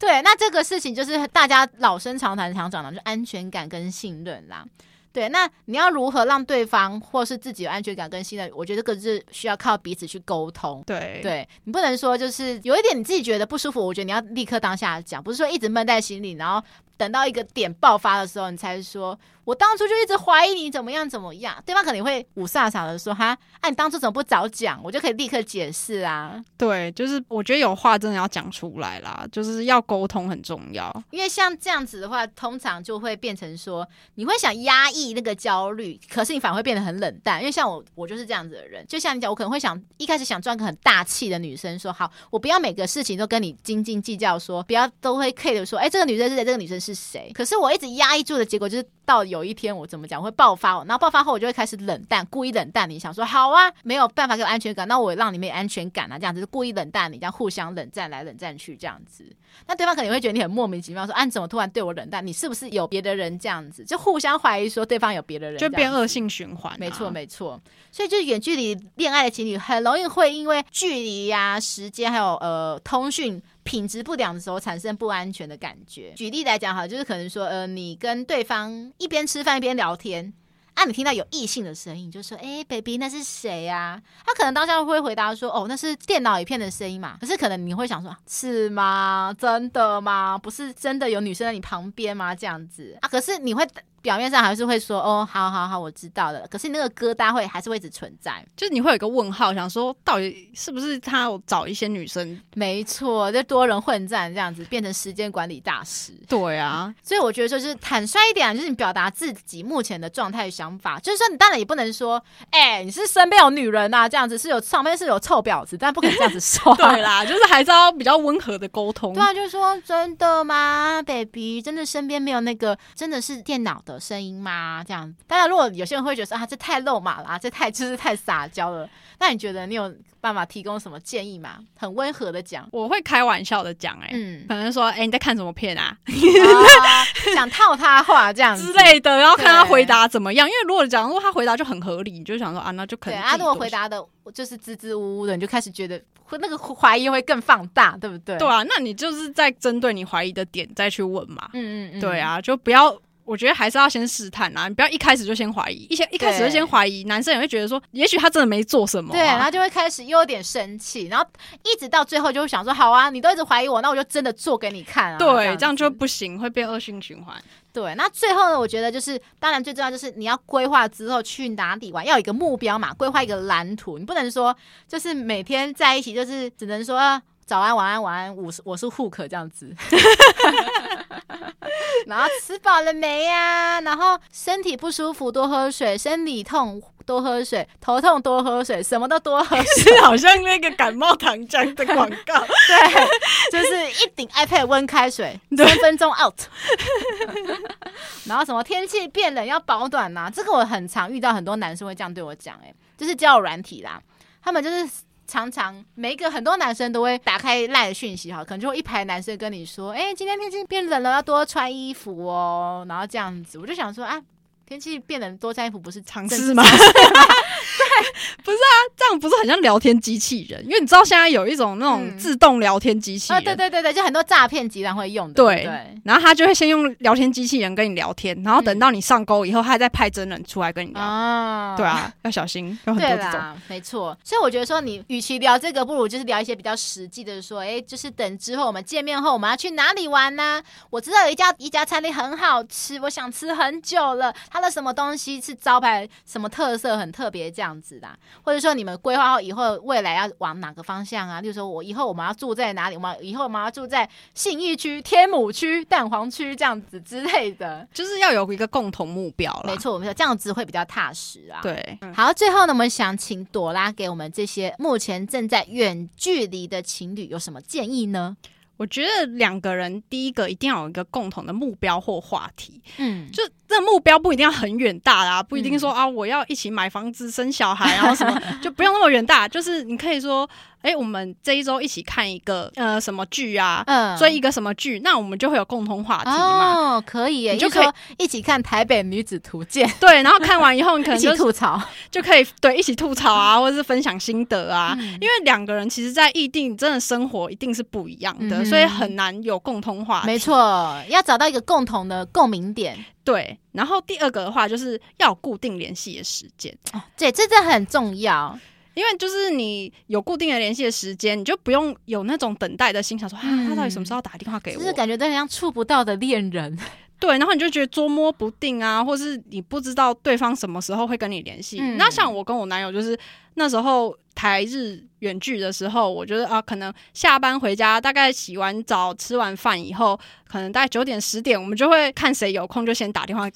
对，那这个事情就是大家老生常谈常讲的，就安全感跟信任啦。对，那你要如何让对方或是自己有安全感跟信任？我觉得这个是需要靠彼此去沟通。对，对你不能说就是有一点你自己觉得不舒服，我觉得你要立刻当下讲，不是说一直闷在心里，然后等到一个点爆发的时候，你才说。我当初就一直怀疑你怎么样怎么样，对方肯定会五傻傻的说：“哈，哎、啊，你当初怎么不早讲？我就可以立刻解释啊。”对，就是我觉得有话真的要讲出来啦，就是要沟通很重要。因为像这样子的话，通常就会变成说，你会想压抑那个焦虑，可是你反而会变得很冷淡。因为像我，我就是这样子的人。就像你讲，我可能会想一开始想装个很大气的女生，说好，我不要每个事情都跟你斤斤计较说，说不要都会 care 说，哎、欸，这个女生是谁？这个女生是谁？可是我一直压抑住的结果就是。到有一天我怎么讲会爆发，然后爆发后我就会开始冷淡，故意冷淡你，想说好啊，没有办法给我安全感，那我让你没有安全感啊，这样子就故意冷淡你，这样互相冷战来冷战去这样子，那对方可能会觉得你很莫名其妙，说啊你怎么突然对我冷淡？你是不是有别的人这样子？就互相怀疑说对方有别的人，就变恶性循环、啊。没错，没错。所以就是远距离恋爱的情侣很容易会因为距离呀、啊、时间还有呃通讯品质不良的时候产生不安全的感觉。举例来讲哈，就是可能说呃你跟对方一边吃饭一边聊天。啊，你听到有异性的声音，就说：“哎，baby，那是谁呀？”他可能当下会回答说：“哦，那是电脑影片的声音嘛。”可是可能你会想说：“是吗？真的吗？不是真的有女生在你旁边吗？”这样子啊，可是你会。表面上还是会说哦，好好好，我知道了。可是那个疙瘩会还是会一直存在，就是你会有一个问号，想说到底是不是他有找一些女生？没错，就多人混战这样子，变成时间管理大师。对啊，所以我觉得就是坦率一点，就是你表达自己目前的状态想法。就是说，你当然也不能说，哎、欸，你是身边有女人啊，这样子是有上面是有臭婊子，但不可以这样子说。对啦，就是还是要比较温和的沟通。对啊，就是说真的吗，baby？真的身边没有那个真的是电脑的声音吗？这样，当然，如果有些人会觉得说啊，这太肉麻了，这太 [laughs] 就是太撒娇了。那你觉得你有办法提供什么建议吗？很温和的讲，我会开玩笑的讲，哎，嗯，可能说，哎、欸，你在看什么片啊？啊 [laughs] 想套他话这样之类的，然后看他回答怎么样。因为如果讲，如果他回答就很合理，你就想说啊，那就可能。啊，如果回答的就是支支吾吾的，你就开始觉得会那个怀疑会更放大，对不对？对啊，那你就是在针对你怀疑的点再去问嘛。嗯嗯嗯，对啊，就不要。我觉得还是要先试探啊，你不要一开始就先怀疑，一些一开始就先怀疑，男生也会觉得说，也许他真的没做什么、啊，对，然后就会开始又有点生气，然后一直到最后就会想说，好啊，你都一直怀疑我，那我就真的做给你看啊，对，这样，这样就不行，会变恶性循环。对，那最后呢，我觉得就是，当然最重要就是你要规划之后去哪里玩，要有一个目标嘛，规划一个蓝图，你不能说就是每天在一起，就是只能说。早安，晚安，晚安。我是我是 Hook 这样子，[laughs] 然后吃饱了没呀？然后身体不舒服多喝水，生理痛多喝水，头痛多喝水，什么都多喝水。[laughs] 好像那个感冒糖浆的广告，[laughs] 对，就是一顶 iPad 温开水，三分钟 out。然后什么天气变冷要保暖呐、啊？这个我很常遇到，很多男生会这样对我讲，哎，就是交友软体啦，他们就是。常常每一个很多男生都会打开赖的讯息哈，可能就会一排男生跟你说，哎、欸，今天天气变冷了，要多穿衣服哦，然后这样子，我就想说啊。天气变冷，多穿衣服不是常事吗？[laughs] 对，[laughs] 不是啊，这样不是很像聊天机器人？因为你知道现在有一种那种自动聊天机器人，嗯哦、对对对对，就很多诈骗集团会用的。对，对，然后他就会先用聊天机器人跟你聊天，然后等到你上钩以后，他再派真人出来跟你聊。啊、嗯，对啊，要小心，有很多这种。没错。所以我觉得说，你与其聊这个，不如就是聊一些比较实际的，说，哎，就是等之后我们见面后，我们要去哪里玩呢、啊？我知道有一家一家餐厅很好吃，我想吃很久了。它的什么东西是招牌？什么特色很特别这样子的？或者说你们规划好以后未来要往哪个方向啊？例如说我以后我们要住在哪里？我们以后我们要住在信义区、天母区、蛋黄区这样子之类的，就是要有一个共同目标了。没错，没错，这样子会比较踏实啊。对，好，最后呢，我们想请朵拉给我们这些目前正在远距离的情侣有什么建议呢？我觉得两个人第一个一定要有一个共同的目标或话题，嗯，就这目标不一定要很远大啦，不一定说、嗯、啊我要一起买房子生小孩，然后什么就不用那么远大，就是你可以说。哎、欸，我们这一周一起看一个呃什么剧啊？嗯，追一个什么剧？那我们就会有共同话题嘛。哦，可以耶，你就可以一起看《台北女子图鉴》。对，然后看完以后，你可 [laughs] 能就一起吐槽，就可以对一起吐槽啊，或者是分享心得啊。嗯、因为两个人其实，在异地真的生活一定是不一样的，嗯、所以很难有共通话。没错，要找到一个共同的共鸣点。对，然后第二个的话，就是要有固定联系的时间。哦，对，这这很重要。因为就是你有固定的联系的时间，你就不用有那种等待的心，想说啊，他到底什么时候打电话给我？就是感觉都很像触不到的恋人。对，然后你就觉得捉摸不定啊，或是你不知道对方什么时候会跟你联系。嗯、那像我跟我男友，就是那时候台日远距的时候，我觉得啊，可能下班回家，大概洗完澡、吃完饭以后，可能大概九点十点，我们就会看谁有空就先打电话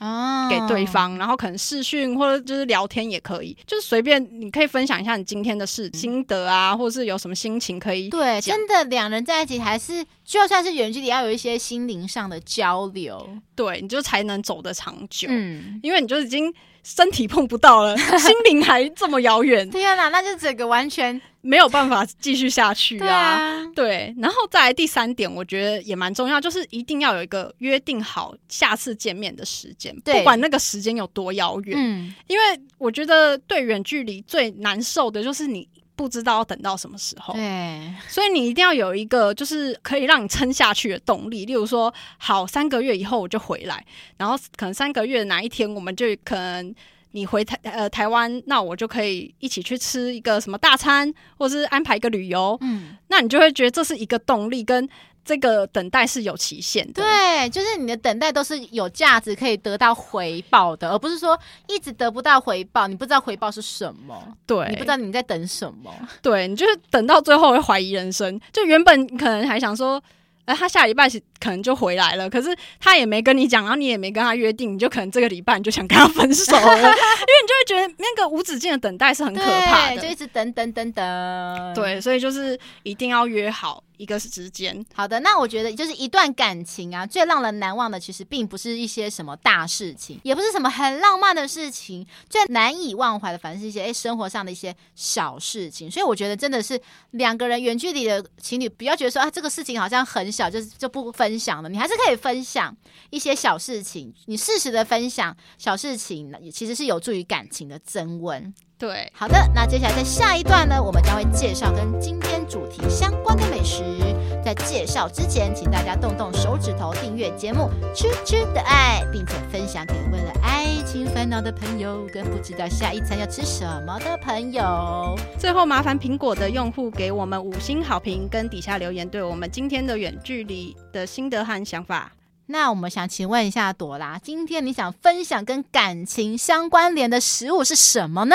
给对方，哦、然后可能视讯或者就是聊天也可以，就是随便你可以分享一下你今天的事心得啊，或者是有什么心情可以。对，真的两人在一起还是就算是远距离，要有一些心灵上的交流，对，你就才能走得长久。嗯，因为你就已经身体碰不到了，[laughs] 心灵还这么遥远。天哪，那就整个完全没有办法继续下去啊！对啊，对。然后再来第三点，我觉得也蛮重要，就是一定要有一个约定好下次见面的时间，不管那个时间有多遥远。嗯，因为我觉得对远距离最难受的就是你。不知道要等到什么时候，对，所以你一定要有一个就是可以让你撑下去的动力。例如说，好，三个月以后我就回来，然后可能三个月哪一天我们就可能你回台呃台湾，那我就可以一起去吃一个什么大餐，或是安排一个旅游，嗯，那你就会觉得这是一个动力跟。这个等待是有期限的，对，就是你的等待都是有价值，可以得到回报的，而不是说一直得不到回报，你不知道回报是什么，对，你不知道你在等什么，对，你就是等到最后会怀疑人生，就原本可能还想说。哎他下礼拜可能就回来了，可是他也没跟你讲，然后你也没跟他约定，你就可能这个礼拜你就想跟他分手了，[laughs] 因为你就会觉得那个无止境的等待是很可怕的，就一直等等等等。对，所以就是一定要约好一个时间。好的，那我觉得就是一段感情啊，最让人难忘的其实并不是一些什么大事情，也不是什么很浪漫的事情，最难以忘怀的反正是一些诶生活上的一些小事情。所以我觉得真的是两个人远距离的情侣，不要觉得说啊这个事情好像很小。就是就不分享了，你还是可以分享一些小事情。你适时的分享小事情，也其实是有助于感情的增温。对，好的，那接下来在下一段呢，我们将会介绍跟今天主题相关的美食。在介绍之前，请大家动动手指头订阅节目《吃吃的爱》，并且分享给为了爱情烦恼的朋友，跟不知道下一餐要吃什么的朋友。最后，麻烦苹果的用户给我们五星好评，跟底下留言，对我们今天的远距离的心得和想法。那我们想请问一下朵拉，今天你想分享跟感情相关联的食物是什么呢？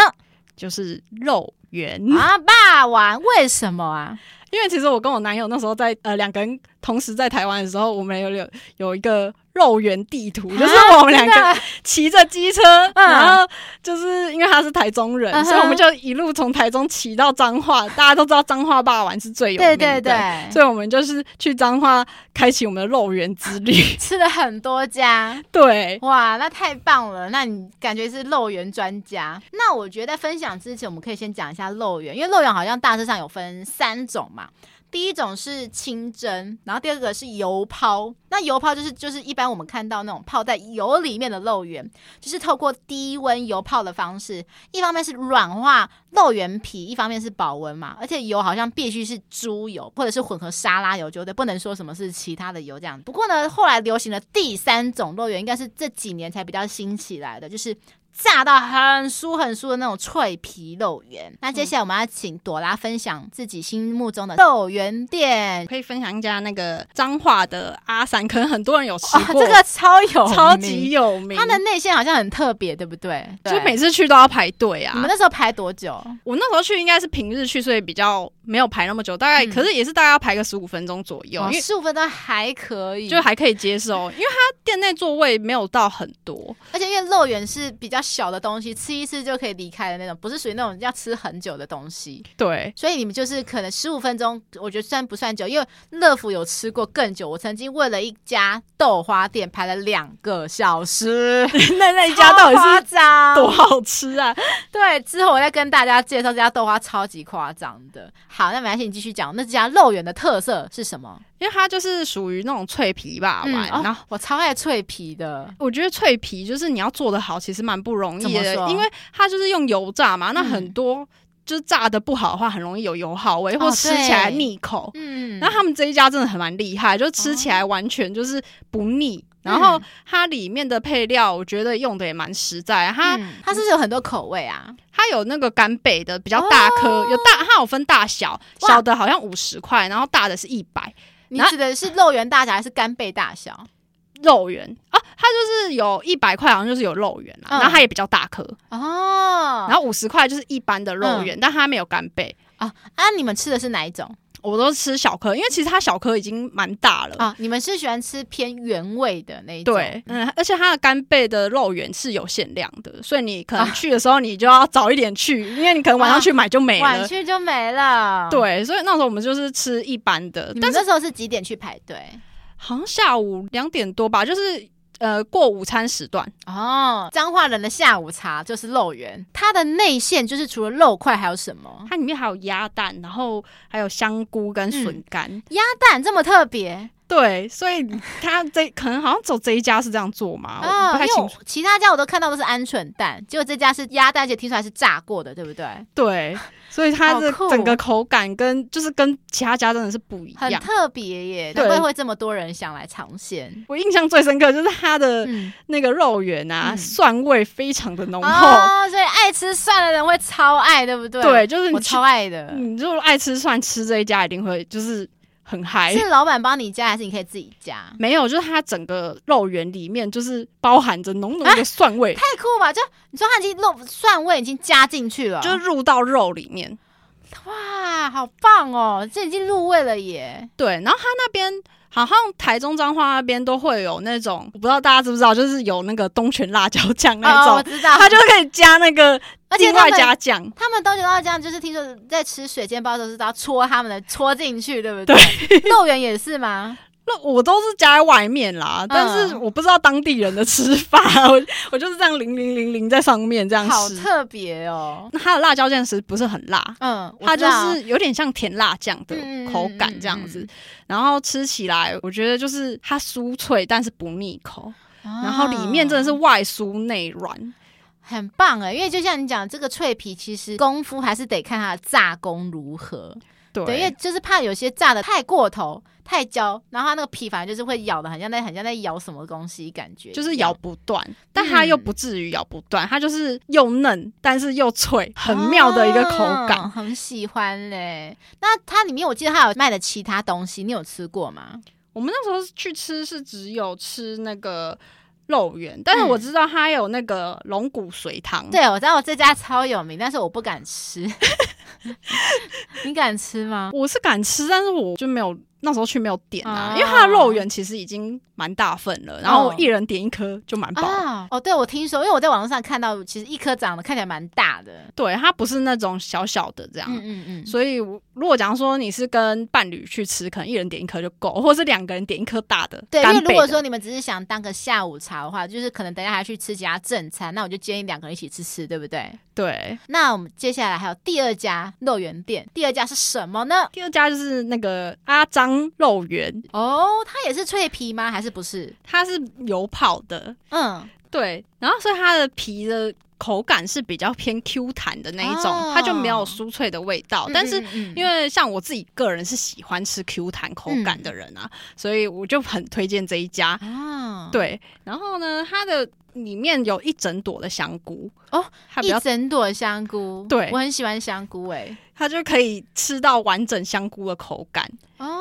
就是肉圆啊，霸王，为什么啊？因为其实我跟我男友那时候在呃两个人同时在台湾的时候，我们有有有一个。肉圆地图就是我们两个骑着机车，然后就是因为他是台中人，所以我们就一路从台中骑到彰化。大家都知道彰化霸王是最有名的，对对对，所以我们就是去彰化开启我们的肉圆之旅，吃了很多家。对，哇，那太棒了！那你感觉是肉圆专家？那我觉得在分享之前，我们可以先讲一下肉圆，因为肉圆好像大致上有分三种嘛。第一种是清蒸，然后第二个是油泡。那油泡就是就是一般我们看到那种泡在油里面的肉圆，就是透过低温油泡的方式，一方面是软化肉圆皮，一方面是保温嘛。而且油好像必须是猪油或者是混合沙拉油，就对，不能说什么是其他的油这样。不过呢，后来流行的第三种肉圆，应该是这几年才比较兴起来的，就是。炸到很酥很酥的那种脆皮肉圆。那接下来我们要请朵拉分享自己心目中的肉圆店，可以分享一家那个彰化的阿三，可能很多人有吃过，哦、这个超有超级有名。它的内馅好像很特别，对不对？对，就每次去都要排队啊。你们那时候排多久？我那时候去应该是平日去，所以比较没有排那么久，大概、嗯、可是也是大概要排个十五分钟左右。哦、因为十五分钟还可以，就还可以接受，因为它店内座位没有到很多，而且因为肉圆是比较小的东西。吃一次就可以离开的那种，不是属于那种要吃很久的东西。对，所以你们就是可能十五分钟，我觉得算不算久？因为乐福有吃过更久，我曾经为了一家豆花店排了两个小时。[laughs] 那那一家到底是多好吃啊？对，之后我再跟大家介绍这家豆花，超级夸张的。好，那没关系，你继续讲。那这家肉圆的特色是什么？因为它就是属于那种脆皮吧，嗯、然后、哦、我超爱脆皮的。我觉得脆皮就是你要做得好，其实蛮不容易的，因为它就是用油炸嘛。那很多就是炸的不好的话，很容易有油耗味，嗯、或吃起来腻口。嗯，那他们这一家真的很蛮厉害，就吃起来完全就是不腻。哦、然后它里面的配料，我觉得用的也蛮实在。它、嗯、它是不是有很多口味啊？它有那个干贝的比较大颗，哦、有大，它有分大小，小的好像五十块，然后大的是一百。你指的是肉圆大小还是干贝大小？肉圆啊，它就是有一百块，好像就是有肉圆啦，嗯、然后它也比较大颗哦。然后五十块就是一般的肉圆，嗯、但它没有干贝啊。啊，你们吃的是哪一种？我都吃小颗，因为其实它小颗已经蛮大了啊。你们是喜欢吃偏原味的那一种？对，嗯，而且它的干贝的肉圆是有限量的，所以你可能去的时候你就要早一点去，啊、因为你可能晚上去买就没了，晚去就没了。对，所以那时候我们就是吃一般的。但那时候是几点去排队？好像下午两点多吧，就是。呃过午餐时段哦。彰化人的下午茶就是肉圆，它的内馅就是除了肉块还有什么？它里面还有鸭蛋，然后还有香菇跟笋干。嗯、鸭蛋这么特别？对，所以它这可能好像走这一家是这样做嘛，哦、我不太清楚。其他家我都看到都是鹌鹑蛋，结果这家是鸭蛋，而且听出来是炸过的，对不对？对，所以它的整个口感跟就是跟其他家真的是不一样，很特别耶。难怪会这么多人想来尝鲜。我印象最深刻就是它的那个肉圆啊，嗯、蒜味非常的浓厚，哦，所以爱吃蒜的人会超爱，对不对？对，就是你我超爱的。你如果爱吃蒜，吃这一家一定会就是。很嗨，是老板帮你加还是你可以自己加？[laughs] 没有，就是它整个肉圆里面就是包含着浓浓的蒜味，啊、太酷吧！就你说它已经肉蒜味已经加进去了，就是入到肉里面，哇，好棒哦！这已经入味了耶。对，然后它那边。好像台中彰化那边都会有那种，我不知道大家知不知道，就是有那个东泉辣椒酱那种，哦、我知道，它就可以加那个，而且另外加酱。他们东泉辣椒酱就是听说在吃水煎包的时候是都要戳他们的戳进去，对不对？对，[laughs] 肉圆也是吗？那我都是加在外面啦，嗯、但是我不知道当地人的吃法，[laughs] 我我就是这样淋淋淋淋在上面这样吃，好特别哦。那它的辣椒酱其实不是很辣？嗯，它就是有点像甜辣酱的口感这样子，然后吃起来我觉得就是它酥脆，但是不腻口，啊、然后里面真的是外酥内软，很棒哎。因为就像你讲，这个脆皮其实功夫还是得看它的炸功如何。对，对，因为就是怕有些炸的太过头。太焦，然后它那个皮反正就是会咬的，很像在很像在咬什么东西，感觉就是咬不断，但它又不至于咬不断，嗯、它就是又嫩但是又脆，很妙的一个口感，哦、很喜欢嘞。那它里面我记得它有卖的其他东西，你有吃过吗？我们那时候去吃是只有吃那个。肉圆，但是我知道它有那个龙骨髓汤。对，我知道我这家超有名，但是我不敢吃。[laughs] 你敢吃吗？我是敢吃，但是我就没有那时候去没有点啊，哦、因为它的肉圆其实已经蛮大份了，然后一人点一颗就蛮饱。哦，哦，对，我听说，因为我在网络上看到，其实一颗长得看起来蛮大的。对，它不是那种小小的这样。嗯嗯嗯。所以如果假如说你是跟伴侣去吃，可能一人点一颗就够，[laughs] 或者是两个人点一颗大的。对，因为如果说你们只是想当个下午茶的话，就是可能等一下还要去吃其他正餐，那我就建议两个人一起吃吃，对不对？对。那我们接下来还有第二家肉圆店，第二家是什么呢？第二家就是那个阿张肉圆。哦，它也是脆皮吗？还是不是？它是油泡的。嗯，对。然后所以它的皮的口感是比较偏 Q 弹的那一种，哦、它就没有酥脆的味道。嗯、但是因为像我自己个人是喜欢吃 Q 弹口感的人啊，嗯、所以我就很推荐这一家。哦，对。然后呢，它的里面有一整朵的香菇哦，一整朵香菇。对，我很喜欢香菇诶、欸，它就可以吃到完整香菇的口感哦。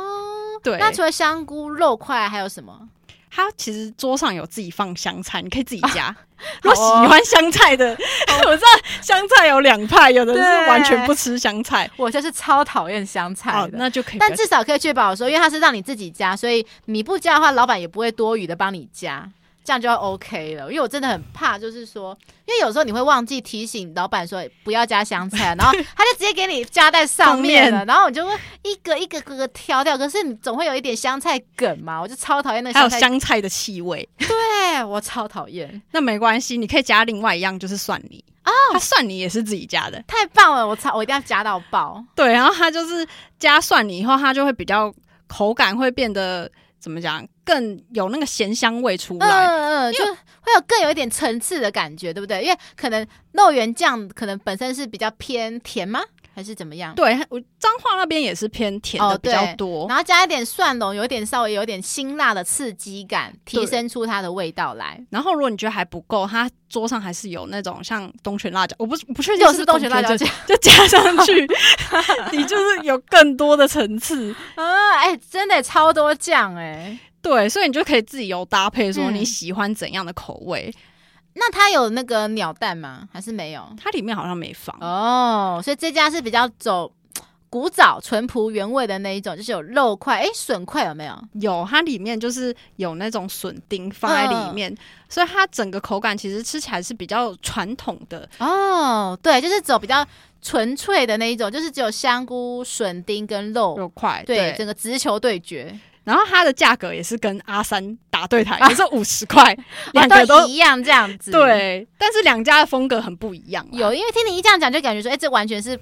对，那除了香菇肉块还有什么？它其实桌上有自己放香菜，你可以自己加。啊、如果喜欢香菜的，[laughs] 哦、我知道香菜有两派，有的是完全不吃香菜，我就是超讨厌香菜的。哦、那就可以，但至少可以确保说，因为他是让你自己加，所以你不加的话，老板也不会多余的帮你加。这样就 OK 了，因为我真的很怕，就是说，因为有时候你会忘记提醒老板说不要加香菜，[laughs] 然后他就直接给你加在上面了，面然后我就会一个一个个个挑掉。可是你总会有一点香菜梗嘛，我就超讨厌那。还有香菜的气味，对我超讨厌。那没关系，你可以加另外一样，就是蒜泥哦，它蒜泥也是自己加的，太棒了！我操我一定要加到爆。对，然后它就是加蒜泥以后，它就会比较口感会变得。怎么讲？更有那个咸香味出来，嗯嗯，就会有更有一点层次的感觉，对不对？因为可能肉圆酱可能本身是比较偏甜吗？还是怎么样？对，我彰化那边也是偏甜的比较多，哦、然后加一点蒜蓉，有点稍微有点辛辣的刺激感，提升出它的味道来。然后如果你觉得还不够，它桌上还是有那种像东泉辣椒，我不不确定是，是东泉辣椒酱，就加上去，[laughs] 你就是有更多的层次啊！[laughs] 哎、欸，真的超多酱哎，对，所以你就可以自己有搭配，说你喜欢怎样的口味。嗯那它有那个鸟蛋吗？还是没有？它里面好像没放哦，所以这家是比较走古早、淳朴、原味的那一种，就是有肉块。哎，笋块有没有？有，它里面就是有那种笋丁放在里面，嗯、所以它整个口感其实吃起来是比较传统的哦。对，就是走比较纯粹的那一种，就是只有香菇、笋丁跟肉肉块，对，对整个直球对决。然后它的价格也是跟阿三打对台，也是五十块，两个都一样这样子。对，但是两家的风格很不一样。有，因为听你一这样讲，就感觉说，哎，这完全是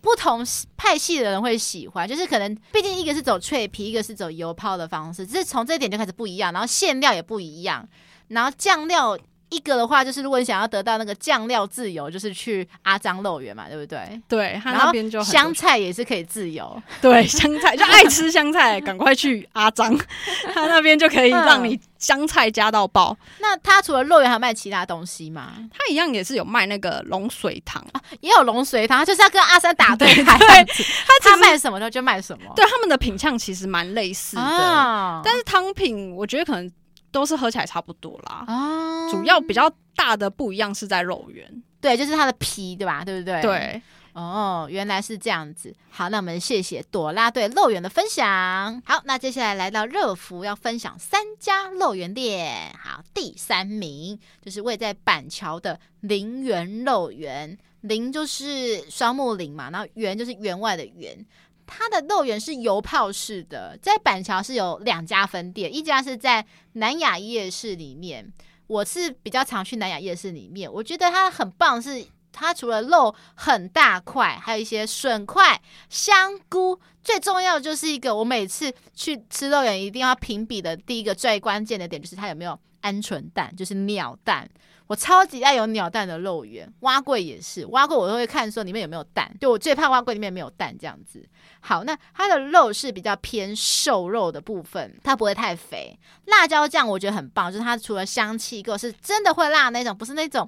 不同派系的人会喜欢，就是可能毕竟一个是走脆皮，一个是走油泡的方式，只是从这一点就开始不一样，然后馅料也不一样，然后酱料。一个的话，就是如果你想要得到那个酱料自由，就是去阿张肉圆嘛，对不对？对，他那边就香菜也是可以自由。对，香菜就爱吃香菜，赶快去阿张，[laughs] 他那边就可以让你香菜加到爆。嗯、那他除了肉圆，还有卖其他东西吗？他一样也是有卖那个龙水汤、啊，也有龙水汤，就是要跟阿三打 [laughs] 对台。对，他他卖什么的就卖什么。对，他们的品相其实蛮类似的，啊、但是汤品我觉得可能。都是喝起来差不多啦，哦，主要比较大的不一样是在肉圆，对，就是它的皮，对吧？对不对？对，哦，原来是这样子。好，那我们谢谢朵拉对肉圆的分享。好，那接下来来到热福要分享三家肉圆店。好，第三名就是位在板桥的林园肉圆，林就是双木林嘛，然后园就是园外的园。它的肉圆是油泡式的，在板桥是有两家分店，一家是在南雅夜市里面。我是比较常去南雅夜市里面，我觉得它很棒，是它除了肉很大块，还有一些笋块、香菇，最重要就是一个，我每次去吃肉圆一定要评比的第一个最关键的点，就是它有没有鹌鹑蛋，就是鸟蛋。我超级爱有鸟蛋的肉圆，蛙柜也是，碗粿我都会看说里面有没有蛋，就我最怕蛙柜里面没有蛋这样子。好，那它的肉是比较偏瘦肉的部分，它不会太肥。辣椒酱我觉得很棒，就是它除了香气够，是真的会辣那种，不是那种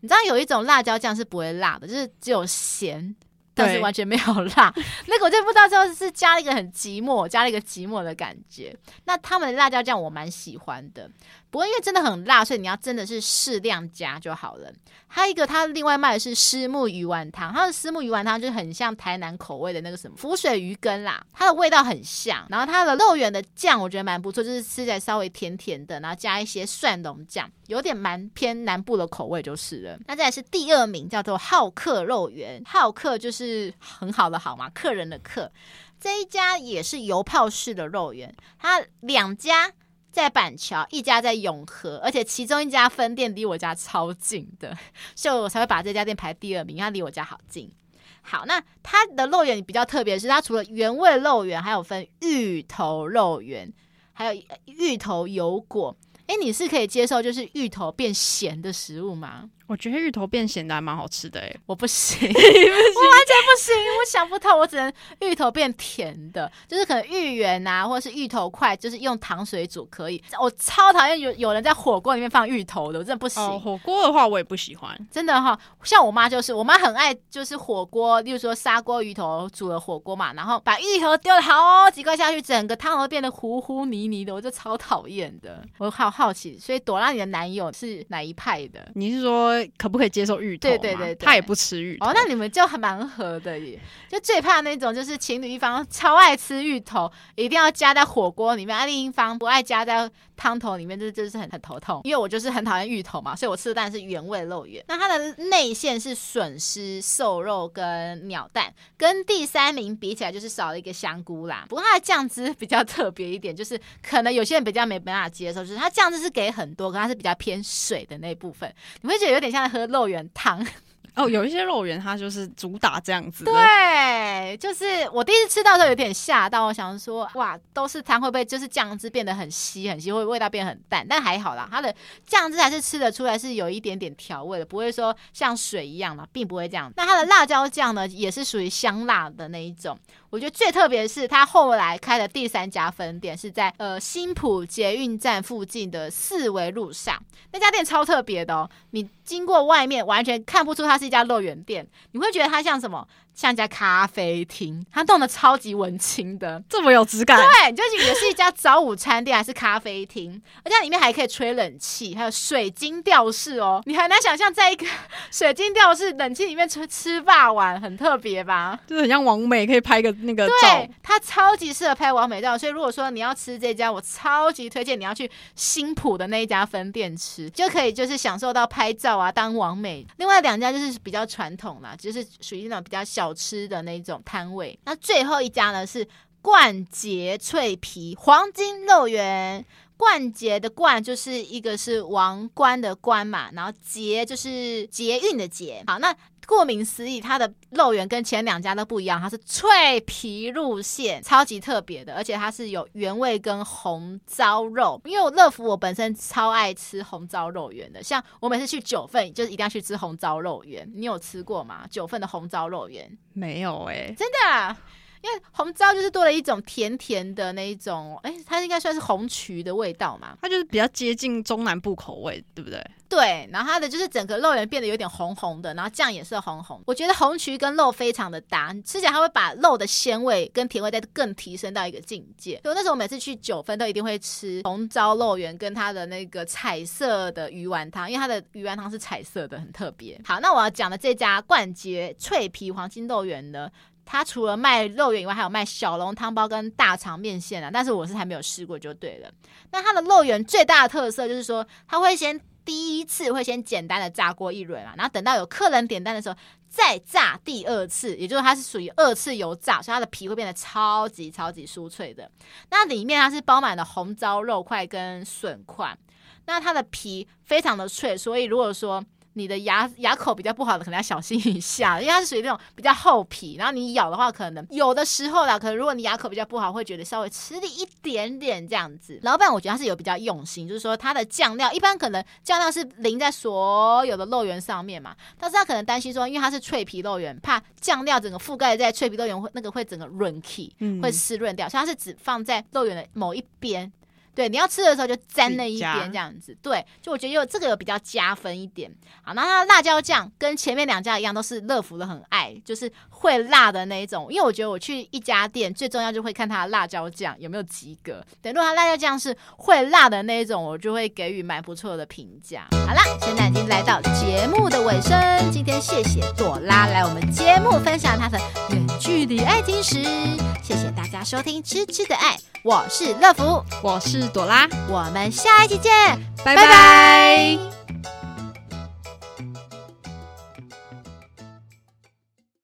你知道有一种辣椒酱是不会辣的，就是只有咸。但是完全没有辣，[laughs] 那个我就不知道，就是加了一个很寂寞，加了一个寂寞的感觉。那他们的辣椒酱我蛮喜欢的，不过因为真的很辣，所以你要真的是适量加就好了。还有一个，他另外卖的是虱目鱼丸汤，它的虱目鱼丸汤就很像台南口味的那个什么浮水鱼羹啦，它的味道很像。然后它的肉圆的酱我觉得蛮不错，就是吃起来稍微甜甜的，然后加一些蒜蓉酱，有点蛮偏南部的口味就是了。那再来是第二名，叫做好客肉圆，好客就是很好的好嘛，客人的客。这一家也是油泡式的肉圆，它两家。在板桥一家在永和，而且其中一家分店离我家超近的，所以我才会把这家店排第二名，它离我家好近。好，那它的肉圆比较特别，是它除了原味肉圆，还有分芋头肉圆，还有芋头油果。哎，你是可以接受就是芋头变咸的食物吗？我觉得芋头变咸的还蛮好吃的，哎，我不行，不行我完全不行，我想不透，我只能芋头变甜的，就是可能芋圆啊，或者是芋头块，就是用糖水煮可以。我超讨厌有有人在火锅里面放芋头的，我真的不行。哦，火锅的话我也不喜欢，真的哈、哦。像我妈就是，我妈很爱就是火锅，例如说砂锅鱼头煮了火锅嘛，然后把芋头丢了好几块下去，整个汤都变得糊糊泥泥的，我就超讨厌的。我好好奇，所以朵拉你的男友是哪一派的？你是说？可不可以接受芋头？对对对，对，他也不吃芋头。哦，那你们就还蛮合的耶。就最怕那种，就是情侣一方超爱吃芋头，一定要加在火锅里面，啊，另一方不爱加在汤头里面，这就是很很头痛。因为我就是很讨厌芋头嘛，所以我吃的当然是原味肉圆。那它的内馅是笋丝、瘦肉跟鸟蛋，跟第三名比起来就是少了一个香菇啦。不过它的酱汁比较特别一点，就是可能有些人比较没办法接受，就是它酱汁是给很多，可它是比较偏水的那部分，你会觉得有点。像喝肉圆汤。哦，有一些肉圆它就是主打这样子。对，就是我第一次吃到的时候有点吓到，我想说哇，都是汤会不会就是酱汁变得很稀很稀，会味道变很淡？但还好啦，它的酱汁还是吃得出来是有一点点调味的，不会说像水一样嘛，并不会这样。那它的辣椒酱呢，也是属于香辣的那一种。我觉得最特别是，它后来开的第三家分店是在呃新埔捷运站附近的四维路上，那家店超特别的哦，你经过外面完全看不出它是一家乐园店，你会觉得它像什么？像一家咖啡厅，它弄得超级文青的，这么有质感。对，就以为是一家早午餐店还是咖啡厅，而且里面还可以吹冷气，还有水晶吊饰哦。你很难想象在一个 [laughs] 水晶吊饰冷气里面吃吃霸碗，很特别吧？就是很像王美，可以拍个那个照。对，它超级适合拍王美照。所以如果说你要吃这家，我超级推荐你要去新浦的那一家分店吃，就可以就是享受到拍照啊，当王美。另外两家就是比较传统啦，就是属于那种比较小。好吃的那种摊位，那最后一家呢是冠杰脆皮黄金肉圆。冠捷的冠就是一个是王冠的冠嘛，然后捷就是捷运的捷。好，那顾名思义，它的肉圆跟前两家都不一样，它是脆皮路线，超级特别的，而且它是有原味跟红糟肉。因为我乐福我本身超爱吃红糟肉圆的，像我每次去九份，就是一定要去吃红糟肉圆。你有吃过吗？九份的红糟肉圆？没有哎、真的啊。因为红糟就是多了一种甜甜的那一种，哎，它应该算是红曲的味道嘛，它就是比较接近中南部口味，对不对？对，然后它的就是整个肉圆变得有点红红的，然后酱也是红红。我觉得红曲跟肉非常的搭，吃起来它会把肉的鲜味跟甜味再更提升到一个境界。所以那时候我每次去九分都一定会吃红糟肉圆跟它的那个彩色的鱼丸汤，因为它的鱼丸汤是彩色的，很特别。好，那我要讲的这家冠捷脆皮黄金豆圆呢？它除了卖肉圆以外，还有卖小笼汤包跟大肠面线啊。但是我是还没有试过，就对了。那它的肉圆最大的特色就是说，它会先第一次会先简单的炸过一轮啊，然后等到有客人点单的时候再炸第二次，也就是它是属于二次油炸，所以它的皮会变得超级超级酥脆的。那里面它是包满了红糟肉块跟笋块，那它的皮非常的脆，所以如果说你的牙牙口比较不好的，可能要小心一下，因为它是属于那种比较厚皮，然后你咬的话，可能有的时候啦，可能如果你牙口比较不好，会觉得稍微吃力一点点这样子。老板，我觉得他是有比较用心，就是说他的酱料一般可能酱料是淋在所有的肉圆上面嘛，但是他可能担心说，因为它是脆皮肉圆，怕酱料整个覆盖在脆皮肉圆会那个会整个润气，会湿润掉，所以他是只放在肉圆的某一边。对，你要吃的时候就沾那一边这样子。对，就我觉得有这个有比较加分一点。好，那它的辣椒酱跟前面两家一样，都是乐福的很爱，就是会辣的那一种。因为我觉得我去一家店最重要就会看它的辣椒酱有没有及格。对，如果它辣椒酱是会辣的那一种，我就会给予蛮不错的评价。好啦，现在已经来到节目的尾声，今天谢谢朵拉来我们节目分享她的远距离爱情史。谢谢大家收听《吃吃的爱》，我是乐福，我朵拉。我们下一期见。拜拜。